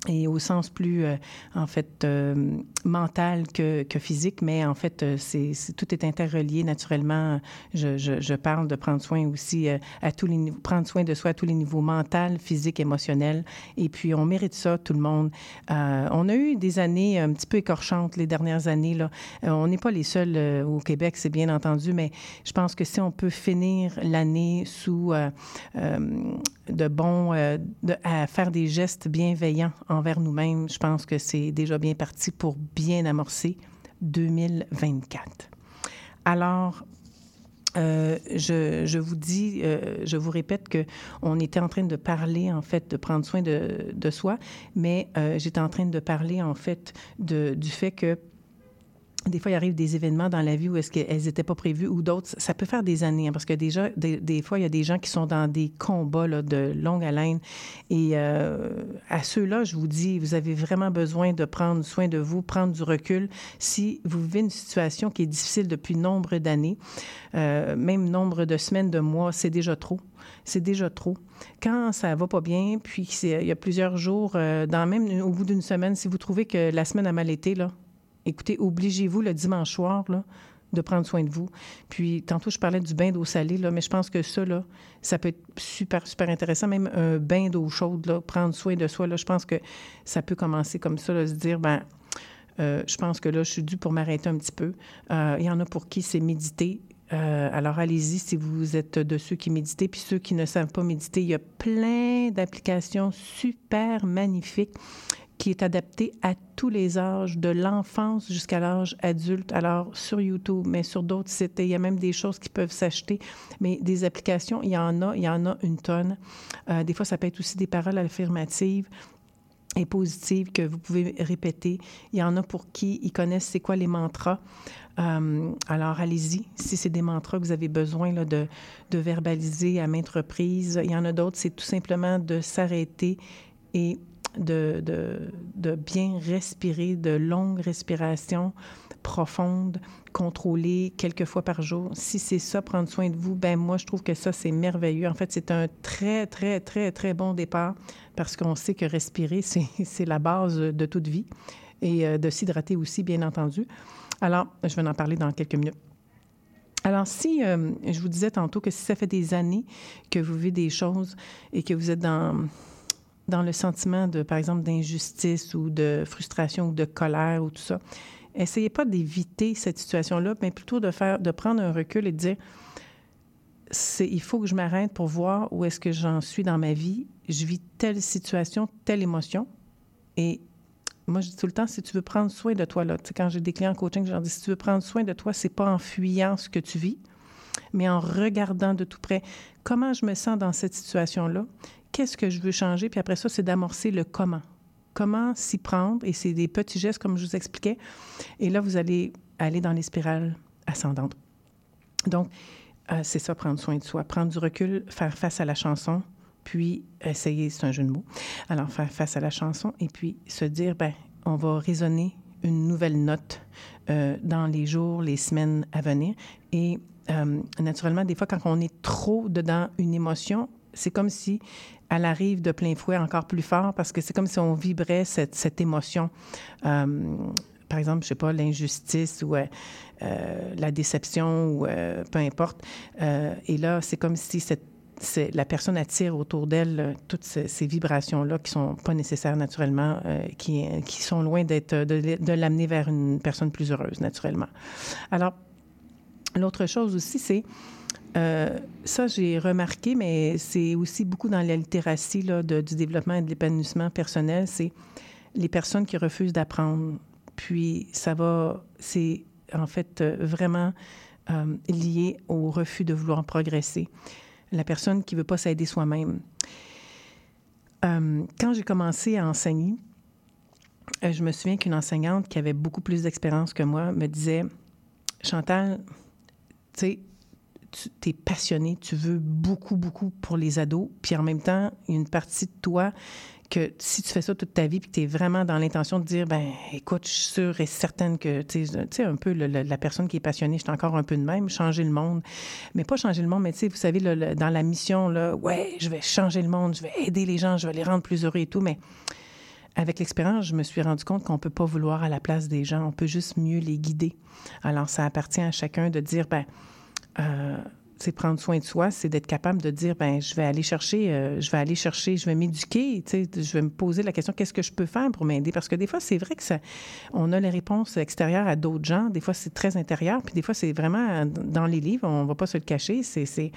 et au sens plus, euh, en fait, euh, mental que, que, physique, mais en fait, euh, c'est, tout est interrelié naturellement. Je, parle de prendre soin aussi à tous les niveaux, prendre soin de soi à tous les niveaux, mental, physique, émotionnel. Et puis, on mérite ça, tout le monde. on a eu des années un petit peu écorchantes les dernières années. Là. on n'est pas les seuls au Québec, c'est bien entendu, mais je pense que si on peut finir l'année sous de bons, à faire des gestes bienveillants envers nous-mêmes, je pense que c'est déjà bien parti pour bien amorcer 2024. Alors, euh, je, je, vous dis, euh, je vous répète que on était en train de parler en fait de prendre soin de, de soi, mais euh, j'étais en train de parler en fait de, du fait que des fois, il arrive des événements dans la vie où est-ce qu'elles n'étaient pas prévues ou d'autres. Ça peut faire des années, hein, parce que déjà, des, fois, il y a des gens qui sont dans des combats de longue haleine. Et euh, à ceux-là, je vous dis, vous avez vraiment besoin de prendre soin de vous, prendre du recul. Si vous vivez une situation qui est difficile depuis nombre d'années, euh, même nombre de semaines, de mois, c'est déjà trop. C'est déjà trop. Quand ça va pas bien, puis il y a plusieurs jours, euh, dans même au bout d'une semaine, si vous trouvez que la semaine a mal été, là, écoutez, obligez-vous le dimanche soir, là, de prendre soin de vous. Puis, tantôt, je parlais du bain d'eau salée, là, mais je pense que ça, là, ça peut être super, super intéressant. Même un bain d'eau chaude, là, prendre soin de soi, là, je pense que ça peut commencer comme ça, là, se dire, ben euh, je pense que là, je suis due pour m'arrêter un petit peu. Euh, il y en a pour qui c'est méditer. Euh, alors, allez-y si vous êtes de ceux qui méditent. Puis ceux qui ne savent pas méditer, il y a plein d'applications super magnifiques qui est adapté à tous les âges, de l'enfance jusqu'à l'âge adulte. Alors, sur YouTube, mais sur d'autres sites, il y a même des choses qui peuvent s'acheter, mais des applications, il y en a, il y en a une tonne. Euh, des fois, ça peut être aussi des paroles affirmatives et positives que vous pouvez répéter. Il y en a pour qui ils connaissent c'est quoi les mantras. Euh, alors, allez-y. Si c'est des mantras que vous avez besoin là, de, de verbaliser à maintes reprises, il y en a d'autres, c'est tout simplement de s'arrêter et de, bien respirer, de longues respirations profondes, contrôlées quelques fois par jour. Si c'est ça, prendre soin de vous, ben moi, je trouve que ça, c'est merveilleux. En fait, c'est un très, très, très, très bon départ parce qu'on sait que respirer, c'est la base de toute vie et euh, de s'hydrater aussi, bien entendu. Alors, je vais en parler dans quelques minutes. Alors, si euh, je vous disais tantôt que si ça fait des années que vous vivez des choses et que vous êtes dans dans le sentiment de, par exemple, d'injustice ou de frustration ou de colère ou tout ça, essayez pas d'éviter cette situation-là, mais plutôt de faire, de prendre un recul et de dire, c'est, il faut que je m'arrête pour voir où est-ce que j'en suis dans ma vie. Je vis telle situation, telle émotion. Et moi, je dis tout le temps, si tu veux prendre soin de toi, là, quand j'ai des clients en coaching, je leur dis, si tu veux prendre soin de toi, c'est pas en fuyant ce que tu vis, mais en regardant de tout près comment je me sens dans cette situation-là qu'est-ce que je veux changer, puis après ça, c'est d'amorcer le comment. Comment s'y prendre, et c'est des petits gestes, comme je vous expliquais. Et là, vous allez aller dans les spirales ascendantes. Donc, euh, c'est ça, prendre soin de soi, prendre du recul, faire face à la chanson, puis essayer, c'est un jeu de mots, alors faire face à la chanson, et puis se dire, ben, on va résonner une nouvelle note euh, dans les jours, les semaines à venir. Et euh, naturellement, des fois, quand on est trop dedans une émotion, c'est comme si elle arrive de plein fouet encore plus fort parce que c'est comme si on vibrait cette, cette émotion. Euh, par exemple, je sais pas, l'injustice ou la déception ou peu importe. et là, c'est comme si la personne attire autour d'elle toutes ces, vibrations-là qui sont pas nécessaires naturellement, qui, qui sont loin d'être de l'amener vers une personne plus heureuse naturellement. Alors, l'autre chose aussi, c'est euh, ça, j'ai remarqué, mais c'est aussi beaucoup dans la littératie là, du développement et de l'épanouissement personnel, c'est les personnes qui refusent d'apprendre. Puis ça va, c'est en fait euh, vraiment euh, lié au refus de vouloir progresser. La personne qui ne veut pas s'aider soi-même. quand j'ai commencé à enseigner, je me souviens qu'une enseignante qui avait beaucoup plus d'expérience que moi me disait Chantal, tu sais, tu es passionné, tu veux beaucoup, beaucoup pour les ados, puis en même temps, une partie de toi que si tu fais ça toute ta vie, puis tu es vraiment dans l'intention de dire, ben écoute, je suis sûre et certaine que, tu sais, un peu la personne qui est passionnée, je suis encore un peu de même, changer le monde, mais pas changer le monde, mais tu sais, vous savez, dans la mission, là, ouais, je vais changer le monde, je vais aider les gens, je vais les rendre plus heureux et tout, mais avec l'expérience, je me suis rendu compte qu'on ne peut pas vouloir à la place des gens, on peut juste mieux les guider. Alors, ça appartient à chacun de dire, ben euh, c'est prendre soin de soi, c'est d'être capable de dire ben je vais aller chercher, euh, je vais aller chercher, je vais m'éduquer, je vais me poser la question qu'est-ce que je peux faire pour m'aider? Parce que des fois c'est vrai que ça, on a les réponses extérieures à d'autres gens, des fois c'est très intérieur, puis des fois c'est vraiment dans les livres, on va pas se le cacher, c'est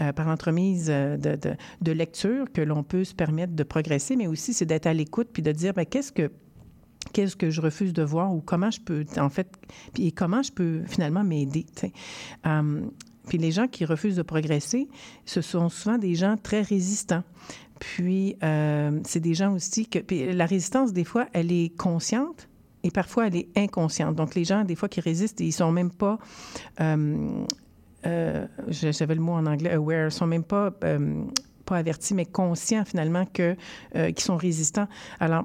euh, par l'entremise de, de, de, lecture que l'on peut se permettre de progresser, mais aussi c'est d'être à l'écoute puis de dire ben qu'est-ce que qu'est-ce que je refuse de voir ou comment je peux, en fait, et comment je peux finalement m'aider. Um, puis les gens qui refusent de progresser, ce sont souvent des gens très résistants. Puis euh, c'est des gens aussi que la résistance des fois, elle est consciente et parfois elle est inconsciente. Donc les gens des fois qui résistent, ils sont même pas euh, euh, j'avais le mot en anglais aware, sont même pas pas avertis, mais conscients finalement que qu'ils sont résistants. Alors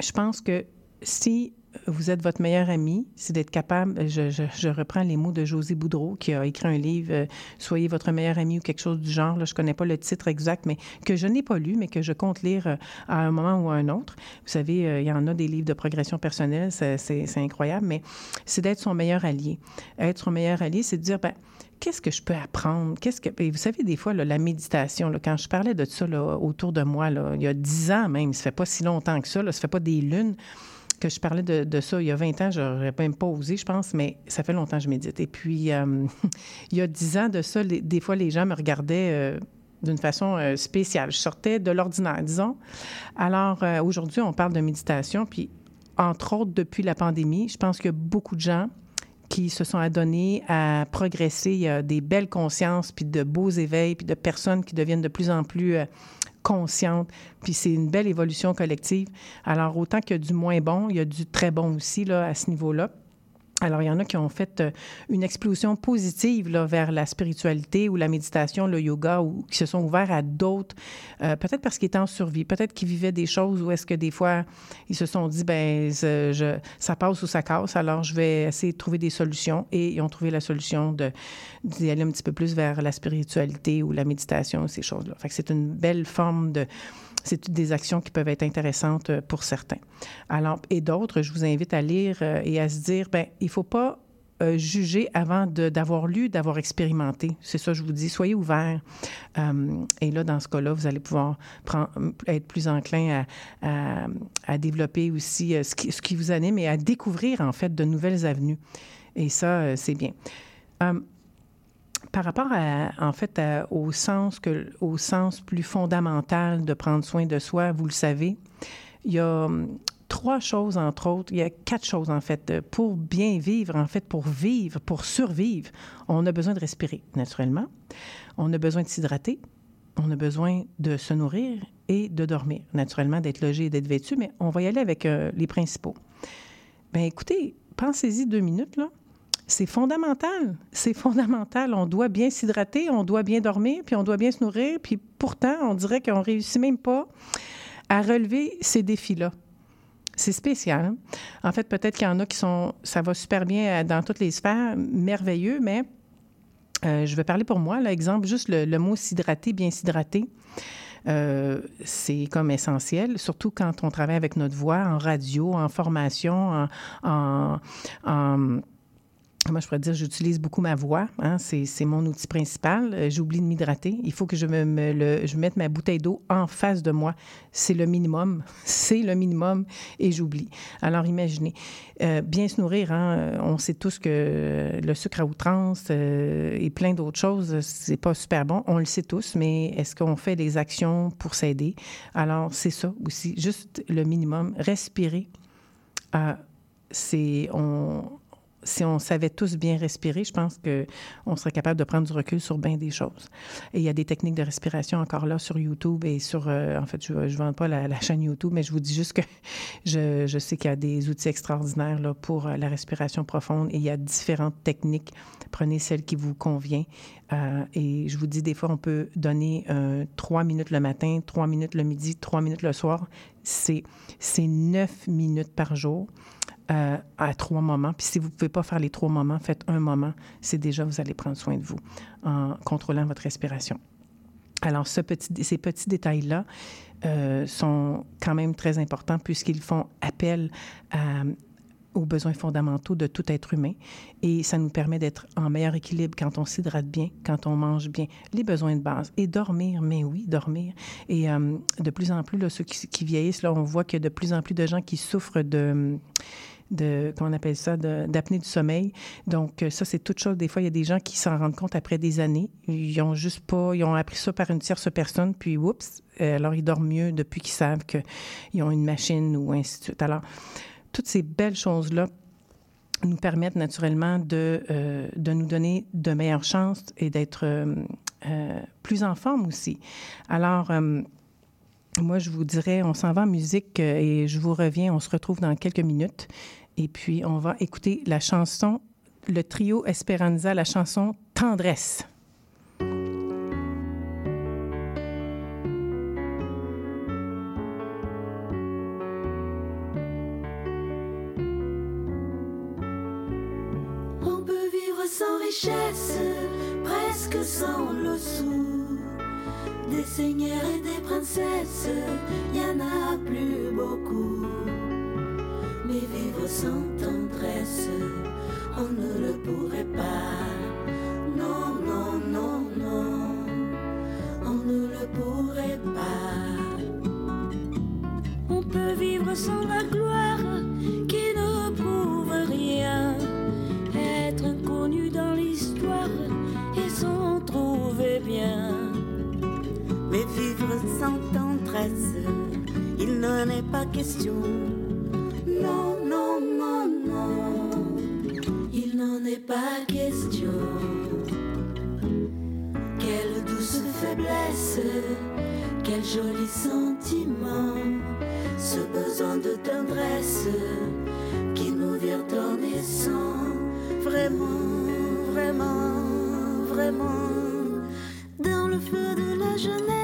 je pense que si vous êtes votre meilleur ami, c'est d'être capable, je, reprends les mots de José Boudreau qui a écrit un livre, euh, Soyez votre meilleur ami ou quelque chose du genre, là, je ne connais pas le titre exact, mais que je n'ai pas lu, mais que je compte lire euh, à un moment ou à un autre. Vous savez, euh, il y en a des livres de progression personnelle, c'est incroyable, mais c'est d'être son meilleur allié. Être son meilleur allié, c'est de dire, ben, qu'est-ce que je peux apprendre? Qu'est-ce que. vous savez, des fois, la méditation, quand je parlais de ça autour de moi, il y a dix ans même, ça fait pas si longtemps que ça, ça fait pas des lunes que je parlais de, ça il y a 20 ans, j'aurais même pas osé, je pense, mais ça fait longtemps que je médite. Et puis, euh, il y a 10 ans de ça, des fois, les gens me regardaient euh, d'une façon euh, spéciale. Je sortais de l'ordinaire, disons. Alors, aujourd'hui, on parle de méditation, puis entre autres, depuis la pandémie, je pense que beaucoup de gens qui se sont adonnés à progresser. Il y a des belles consciences, puis de beaux éveils, puis de personnes qui deviennent de plus en plus consciente. Puis c'est une belle évolution collective. Alors, autant qu'il y a du moins bon, il y a du très bon aussi là, à ce niveau-là. Alors, il y en a qui ont fait euh, une explosion positive là, vers la spiritualité ou la méditation, le yoga, ou qui se sont ouverts à d'autres, euh, peut-être parce qu'ils étaient en survie, peut-être qu'ils vivaient des choses où est-ce que des fois, ils se sont dit, ben ça passe ou ça casse, alors je vais essayer de trouver des solutions. Et ils ont trouvé la solution de, d'y aller un petit peu plus vers la spiritualité ou la méditation, ces choses-là. Fait que c'est une belle forme de c'est des actions qui peuvent être intéressantes euh, pour certains. Alors, et d'autres, je vous invite à lire euh, et à se dire, ben, il faut pas euh, juger avant d'avoir lu, d'avoir expérimenté. C'est ça, je vous dis, soyez ouverts. et là, dans ce cas-là, vous allez pouvoir être plus enclin à, à, développer aussi ce qui, ce, qui, vous anime et à découvrir, en fait, de nouvelles avenues. Et ça, c'est bien par rapport à, en fait, au sens que, au sens plus fondamental de prendre soin de soi, vous le savez, il y a hum, trois choses, entre autres, il y a quatre choses, en fait. Pour bien vivre, en fait, pour vivre, pour survivre, on a besoin de respirer, naturellement. On a besoin de s'hydrater. On a besoin de se nourrir et de dormir. Naturellement, d'être logé et d'être vêtu, mais on va y aller avec euh, les principaux. Bien, écoutez, pensez-y deux minutes, là. C'est fondamental. C'est fondamental. On doit bien s'hydrater, on doit bien dormir, puis on doit bien se nourrir. Puis pourtant, on dirait qu'on réussit même pas à relever ces défis-là. C'est spécial. Hein? En fait, peut-être qu'il y en a qui sont, ça va super bien euh, dans toutes les sphères, merveilleux, mais euh, je vais parler pour moi. L'exemple, juste le, mot s'hydrater, bien s'hydrater. euh, c'est comme essentiel, surtout quand on travaille avec notre voix en radio, en formation, en moi, je pourrais dire, j'utilise beaucoup ma voix. Hein, c'est, mon outil principal. Euh, j'oublie de m'hydrater. Il faut que je me, mette ma bouteille d'eau en face de moi. C'est le minimum. C'est le minimum et j'oublie. Alors, imaginez. Euh, bien se nourrir, hein, on sait tous que le sucre à outrance euh, et plein d'autres choses, c'est pas super bon. On le sait tous, mais est-ce qu'on fait des actions pour s'aider? Alors, c'est ça aussi. Juste le minimum. Respirer. c'est... On, si on savait tous bien respirer, je pense qu'on serait capable de prendre du recul sur bien des choses. Et il y a des techniques de respiration encore là sur YouTube et sur, euh, en fait, je ne vends pas la, chaîne YouTube, mais je vous dis juste que je, sais qu'il y a des outils extraordinaires là, pour euh, la respiration profonde et il y a différentes techniques. Prenez celle qui vous convient. Euh, et je vous dis, des fois, on peut donner trois minutes le matin, trois minutes le midi, trois minutes le soir. C'est neuf minutes par jour. Euh, à trois moments. Puis si vous ne pouvez pas faire les trois moments, faites un moment. C'est déjà, vous allez prendre soin de vous en contrôlant votre respiration. Alors, ce petit, ces petits détails-là euh, sont quand même très importants puisqu'ils font appel aux besoins fondamentaux de tout être humain et ça nous permet d'être en meilleur équilibre quand on s'hydrate bien, quand on mange bien, les besoins de base et dormir, mais oui, dormir. Et euh, de plus en plus, ceux qui, qui, vieillissent, là, on voit qu'il y a de plus en plus de gens qui souffrent de de, comment on appelle ça, d'apnée du sommeil. Donc, euh, ça, c'est toute chose. Des fois, il y a des gens qui s'en rendent compte après des années. Ils ont juste pas, ils ont appris ça par une tierce personne, puis oups, euh, alors ils dorment mieux depuis qu'ils savent qu'ils ont une machine ou ainsi de suite. Alors, toutes ces belles choses-là nous permettent naturellement de, euh, de nous donner de meilleures chances et d'être plus en forme aussi. Alors, moi, je vous dirais, on s'en va en musique et je vous reviens. On se retrouve dans quelques minutes. Et puis, on va écouter la chanson, le trio Esperanza, la chanson Tendresse. On peut vivre sans richesse, presque sans le sou. Des seigneurs et des princesses, il y en a plus beaucoup mais vivre sans tendresse, on ne le pourrait pas. Non, non, non, non, on ne le pourrait pas. On peut vivre sans il n'en est pas question. Non, non, non, non, il n'en est pas question. Quelle douce faiblesse, quel joli sentiment, ce besoin de tendresse qui nous vient en naissant, vraiment, vraiment, vraiment, dans le feu de la jeunesse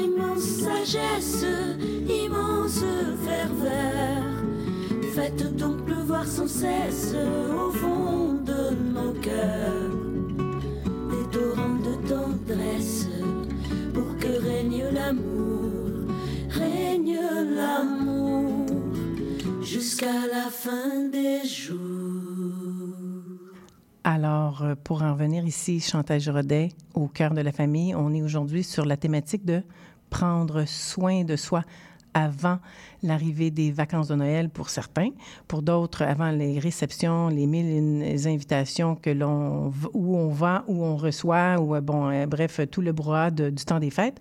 immense sagesse, immense ferveur, faites donc pleuvoir sans cesse pour en revenir ici, Chantal Giraudet, au cœur de la famille, on est aujourd'hui sur la thématique de prendre soin de soi avant l'arrivée des vacances de Noël pour certains, pour d'autres avant les réceptions, les mille invitations que l'on où on va, où on reçoit, ou euh, bon, euh, bref, tout le brouhaha du temps des fêtes.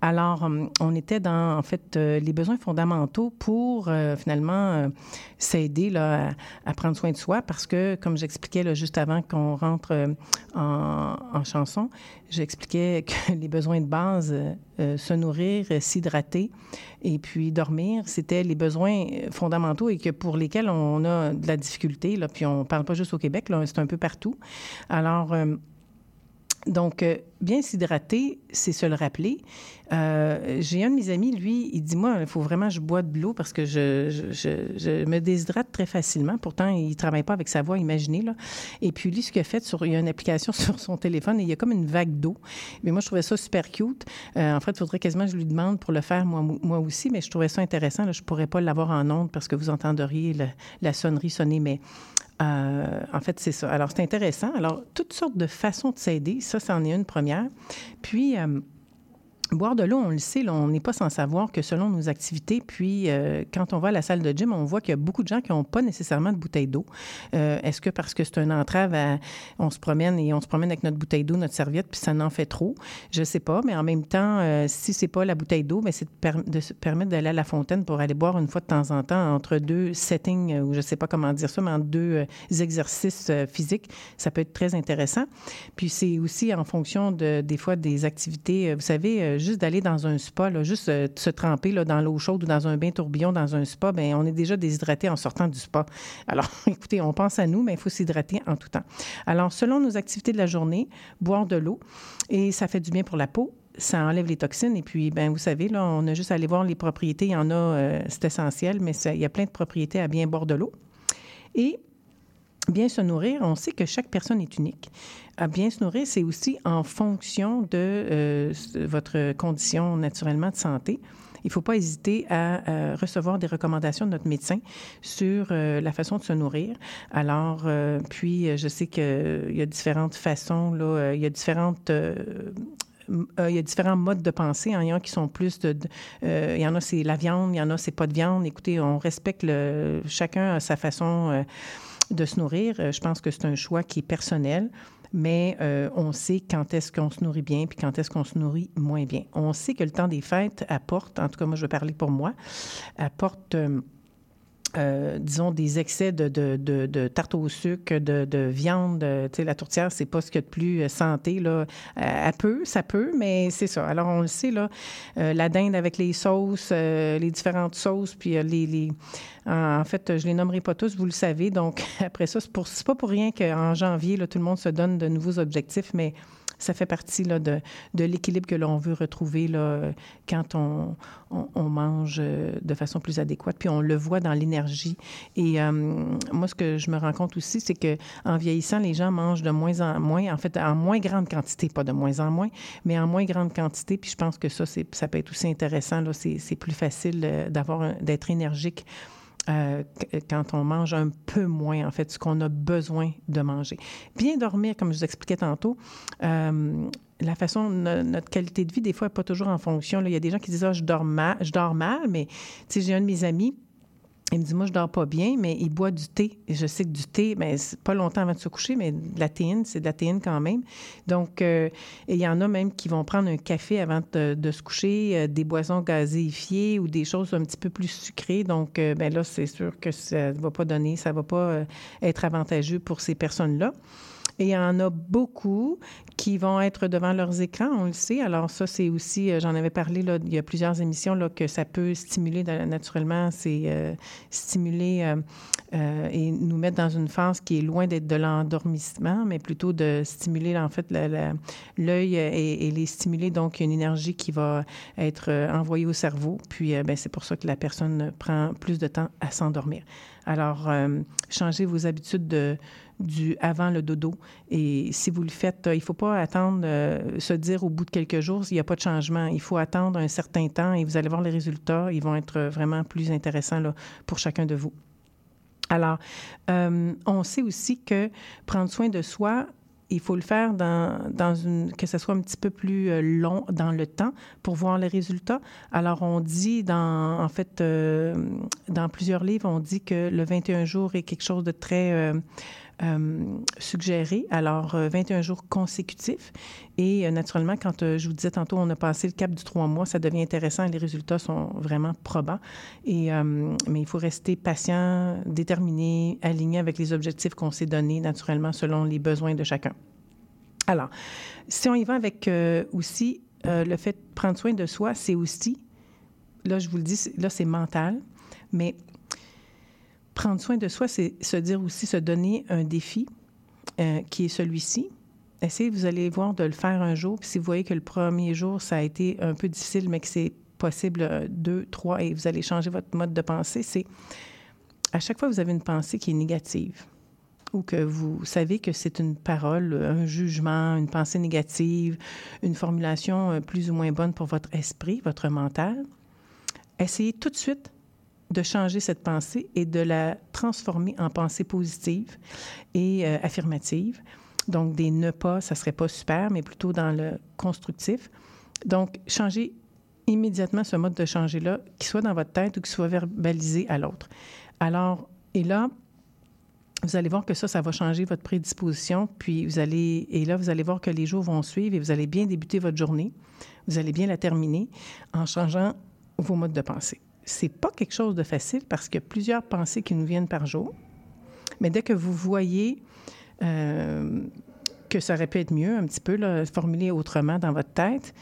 Alors, hum, on était dans en fait euh, les besoins fondamentaux pour finalement s'aider là à, prendre soin de soi, parce que comme j'expliquais là, juste avant qu'on rentre en, en chanson, j'expliquais que les besoins de base, se nourrir, s'hydrater et puis dormir, c'était les besoins fondamentaux et que pour lesquels on a de la difficulté. Là, puis on ne parle pas juste au Québec, là, c'est un peu partout. Alors, euh, donc, euh, bien s'hydrater, c'est se le rappeler. Euh, j'ai un de mes amis, lui, il dit Moi, il faut vraiment que je bois de l'eau parce que je, me déshydrate très facilement. Pourtant, il travaille pas avec sa voix, imaginez. Là. Et puis, lui, ce qu'il a fait, il y a une application sur son téléphone et il y a comme une vague d'eau. Mais moi, je trouvais ça super cute. Euh, en fait, il faudrait quasiment que je lui demande pour le faire moi, aussi, mais je trouvais ça intéressant. Là. Je pourrais pas l'avoir en ondes parce que vous entendriez la sonnerie sonner, mais euh, en fait, c'est ça. Alors, c'est intéressant. Alors, toutes sortes de façons de s'aider, ça, c'en est une première. Puis, euh, Boire de l'eau, on le sait, on n'est pas sans savoir que selon nos activités, puis euh, quand on va à la salle de gym, on voit qu'il y a beaucoup de gens qui n'ont pas nécessairement de bouteille d'eau. Euh, est-ce que parce que c'est un entrave à, on se promène et on se promène avec notre bouteille d'eau, notre serviette, puis ça n'en fait trop? Je ne sais pas, mais en même temps, euh, si c'est pas la bouteille d'eau, mais c'est de, se permettre d'aller à la fontaine pour aller boire une fois de temps en temps entre deux settings, ou je ne sais pas comment dire ça, mais entre deux exercices physiques, ça peut être très intéressant. Puis c'est aussi en fonction de, des fois des activités, vous savez, juste d'aller dans un spa, juste euh, se tremper là, dans l'eau chaude ou dans un bain tourbillon dans un spa, bien, on est déjà déshydraté en sortant du spa. Alors, écoutez, on pense à nous, mais il faut s'hydrater en tout temps. Alors, selon nos activités de la journée, boire de l'eau, et ça fait du bien pour la peau, ça enlève les toxines. Et puis, ben vous savez, là, on a juste à aller voir les propriétés. Il y en a, euh, c'est essentiel, mais il y a plein de propriétés à bien boire de l'eau. Et bien se nourrir, on sait que chaque personne est unique à bien se nourrir, c'est aussi en fonction de euh, votre condition naturellement de santé. Il ne faut pas hésiter à, recevoir des recommandations de notre médecin sur euh, la façon de se nourrir. Alors, euh, puis, je sais qu'il y a différentes façons, là, il y a différentes il y a différents modes de pensée. Il y en a qui sont plus de. il y en a, c'est la viande, il y en a, c'est pas de viande. Écoutez, on respecte le, chacun à sa façon de se nourrir. Je pense que c'est un choix qui est personnel mais euh, on sait quand est-ce qu'on se nourrit bien puis quand est-ce qu'on se nourrit moins bien. On sait que le temps des fêtes apporte, en tout cas moi je vais parler pour moi, apporte... Euh, euh, disons, des excès de, de, de, tarte au sucre, de, de viande. Tu sais, la tourtière, c'est pas ce qu'il y a de plus santé. Là. Elle peut, ça peut, mais c'est ça. Alors, on le sait, là, la dinde avec les sauces, les différentes sauces, puis les, les en fait, je les nommerai pas tous, vous le savez. Donc, après ça, c'est, pour, pas pour rien qu'en janvier, là, tout le monde se donne de nouveaux objectifs, mais ça fait partie de, l'équilibre que l'on veut retrouver quand on, mange euh, de façon plus adéquate. Puis on le voit dans l'énergie. Et euh, moi, ce que je me rends compte aussi, c'est que en vieillissant, les gens mangent de moins en moins, en fait, en moins grande quantité, pas de moins en moins, mais en moins grande quantité. Puis je pense que ça, ça peut être aussi intéressant. C'est, plus facile euh, d'être énergique euh, quand on mange un peu moins, en fait, ce qu'on a besoin de manger. Bien dormir, comme je vous expliquais tantôt, euh, la façon, notre qualité de vie, des fois, n'est pas toujours en fonction. il y a des gens qui disent Ah, je dors mal, je dors mal, mais j'ai un de mes amis il me dit, moi, je dors pas bien, mais il boit du thé. Je sais que du thé, mais ben, pas longtemps avant de se coucher, mais de la théine, c'est de la théine quand même. Donc, euh, il y en a même qui vont prendre un café avant de, se coucher, euh, des boissons gazéifiées ou des choses un petit peu plus sucrées. Donc, euh, ben là, c'est sûr que ça ne va pas donner, ça va pas être avantageux pour ces personnes-là. Et il y en a beaucoup qui vont être devant leurs écrans, on le sait. Alors ça, c'est aussi, euh, j'en avais parlé, là, il y a plusieurs émissions, là, que ça peut stimuler naturellement, c'est euh, stimuler euh, et nous mettre dans une phase qui est loin d'être de l'endormissement, mais plutôt de stimuler, en fait, l'œil et, les stimuler. Donc, il y a une énergie qui va être envoyée au cerveau. Puis, ben, c'est pour ça que la personne prend plus de temps à s'endormir. Alors, changez vos habitudes de du avant le dodo. Et si vous le faites, euh, il ne faut pas attendre, euh, se dire au bout de quelques jours, il n'y a pas de changement. Il faut attendre un certain temps et vous allez voir les résultats. Ils vont être vraiment plus intéressants là, pour chacun de vous. Alors, euh, on sait aussi que prendre soin de soi, il faut le faire dans, dans une, que ce soit un petit peu plus euh, long dans le temps pour voir les résultats. Alors, on dit, dans, en fait, euh, dans plusieurs livres, on dit que le 21 jours est quelque chose de très euh, euh, suggéré. Alors, euh, 21 jours consécutifs. Et euh, naturellement, quand euh, je vous disais tantôt, on a passé le cap du trois mois, ça devient intéressant et les résultats sont vraiment probants. Et, euh, mais il faut rester patient, déterminé, aligné avec les objectifs qu'on s'est donnés, naturellement, selon les besoins de chacun. Alors, si on y va avec euh, aussi euh, le fait de prendre soin de soi, c'est aussi, là, je vous le dis, là, c'est mental, mais prendre soin de soi, c'est se dire aussi, se donner un défi euh, qui est celui-ci. Essayez, vous allez voir de le faire un jour. Puis si vous voyez que le premier jour, ça a été un peu difficile, mais que c'est possible euh, deux, trois, et vous allez changer votre mode de pensée, c'est à chaque fois que vous avez une pensée qui est négative ou que vous savez que c'est une parole, un jugement, une pensée négative, une formulation euh, plus ou moins bonne pour votre esprit, votre mental, essayez tout de suite de changer cette pensée et de la transformer en pensée positive et euh, affirmative. Donc, des ne pas, ça serait pas super, mais plutôt dans le constructif. Donc, changez immédiatement ce mode de changer-là, qu'il soit dans votre tête ou qu'il soit verbalisé à l'autre. Alors, et là, vous allez voir que ça, ça va changer votre prédisposition. Puis vous allez, et là, vous allez voir que les jours vont suivre et vous allez bien débuter votre journée. Vous allez bien la terminer en changeant vos modes de pensée. C'est pas quelque chose de facile parce qu'il y a plusieurs pensées qui nous viennent par jour. Mais dès que vous voyez euh, que ça aurait pu être mieux, un petit peu, là, formulé autrement dans votre tête,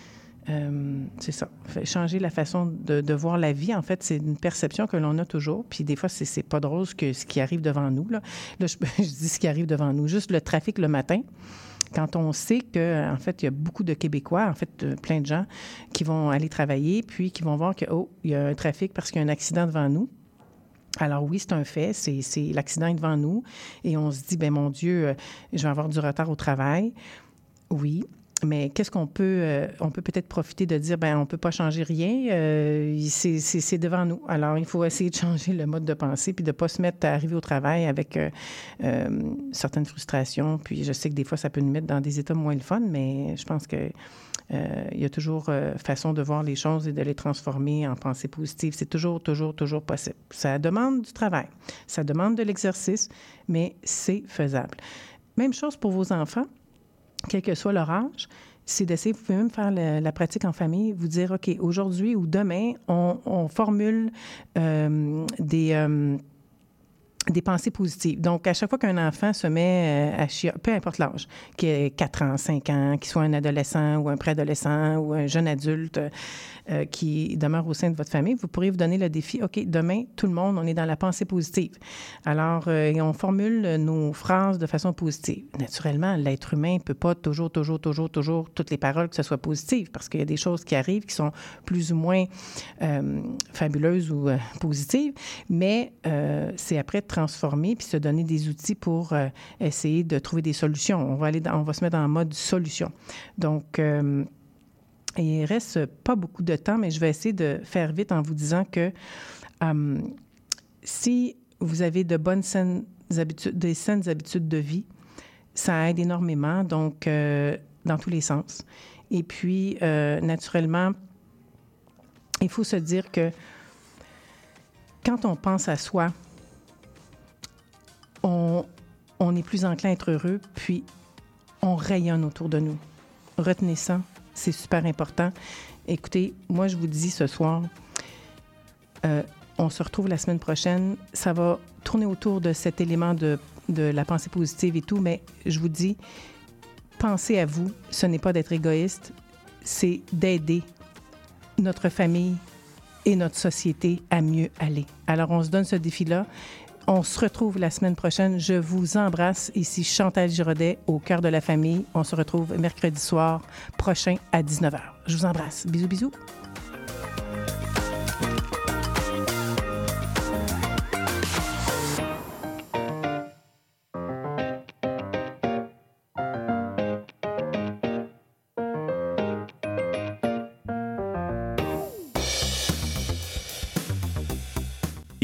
euh, c'est ça. Changer la façon de, voir la vie, en fait, c'est une perception que l'on a toujours. Puis des fois, c'est pas drôle ce qui arrive devant nous. Là, je, dis ce qui arrive devant nous. Juste le trafic le matin. Quand on sait que, fait, il y a beaucoup de Québécois, en fait, plein de gens qui vont aller travailler, puis qui vont voir que, oh, il y a un trafic parce qu'il y a un accident devant nous. Alors oui, c'est un fait, c'est l'accident est devant nous et on se dit, ben mon Dieu, je vais avoir du retard au travail. Oui, mais qu'est-ce qu'on peut, euh, on peut peut-être profiter de dire, ben on peut pas changer rien, euh, c'est devant nous. Alors il faut essayer de changer le mode de pensée puis de pas se mettre à arriver au travail avec euh, certaines frustrations. Puis je sais que des fois ça peut nous mettre dans des états moins le fun, mais je pense que il y a toujours façon de voir les choses et de les transformer en pensée positive. C'est toujours, toujours, toujours possible. Ça demande du travail, ça demande de l'exercice, mais c'est faisable. Même chose pour vos enfants quel que soit leur âge, c'est d'essayer, vous pouvez même faire la, pratique en famille, vous dire, OK, aujourd'hui ou demain, on, on formule euh, des... Euh, des pensées positives. Donc, à chaque fois qu'un enfant se met à chier, peu importe l'âge, qu'il ait 4 ans, 5 ans, qu'il soit un adolescent ou un préadolescent ou un jeune adulte euh, qui demeure au sein de votre famille, vous pourriez vous donner le défi, OK, demain, tout le monde, on est dans la pensée positive. Alors, euh, on formule nos phrases de façon positive. Naturellement, l'être humain ne peut pas toujours, toujours, toujours, toujours, toutes les paroles que ce soit positive, parce qu'il y a des choses qui arrivent qui sont plus ou moins euh, fabuleuses ou positives, mais c'est après transformer puis se donner des outils pour euh, essayer de trouver des solutions. On va aller, on va se mettre en mode solution. Donc, euh, il reste pas beaucoup de temps, mais je vais essayer de faire vite en vous disant que euh, si vous avez de bonnes habitudes, des saines habitudes de vie, ça aide énormément, donc euh, dans tous les sens. Et puis, naturellement, il faut se dire que quand on pense à soi, on, est plus enclin à être heureux, puis on rayonne autour de nous. Retenez ça, c'est super important. Écoutez, moi, je vous dis ce soir, euh, on se retrouve la semaine prochaine. Ça va tourner autour de cet élément de, de la pensée positive et tout, mais je vous dis, pensez à vous. Ce n'est pas d'être égoïste, c'est d'aider notre famille et notre société à mieux aller. Alors, on se donne ce défi-là. On se retrouve la semaine prochaine. Je vous embrasse. Ici Chantal Giraudet au cœur de la famille. On se retrouve mercredi soir prochain à 19h. Je vous embrasse. Bisous, bisous.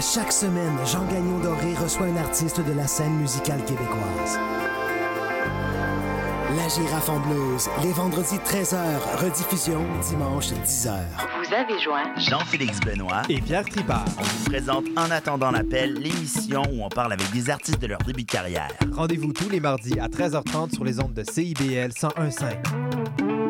À chaque semaine, Jean Gagnon Doré reçoit un artiste de la scène musicale québécoise. La girafe en bleuse, les vendredis 13h, rediffusion dimanche 10h. Vous avez joint Jean-Félix Benoît et Pierre Tripart. On vous présente En attendant l'appel, l'émission où on parle avec des artistes de leur début de carrière. Rendez-vous tous les mardis à 13h30 sur les ondes de CIBL 101.5.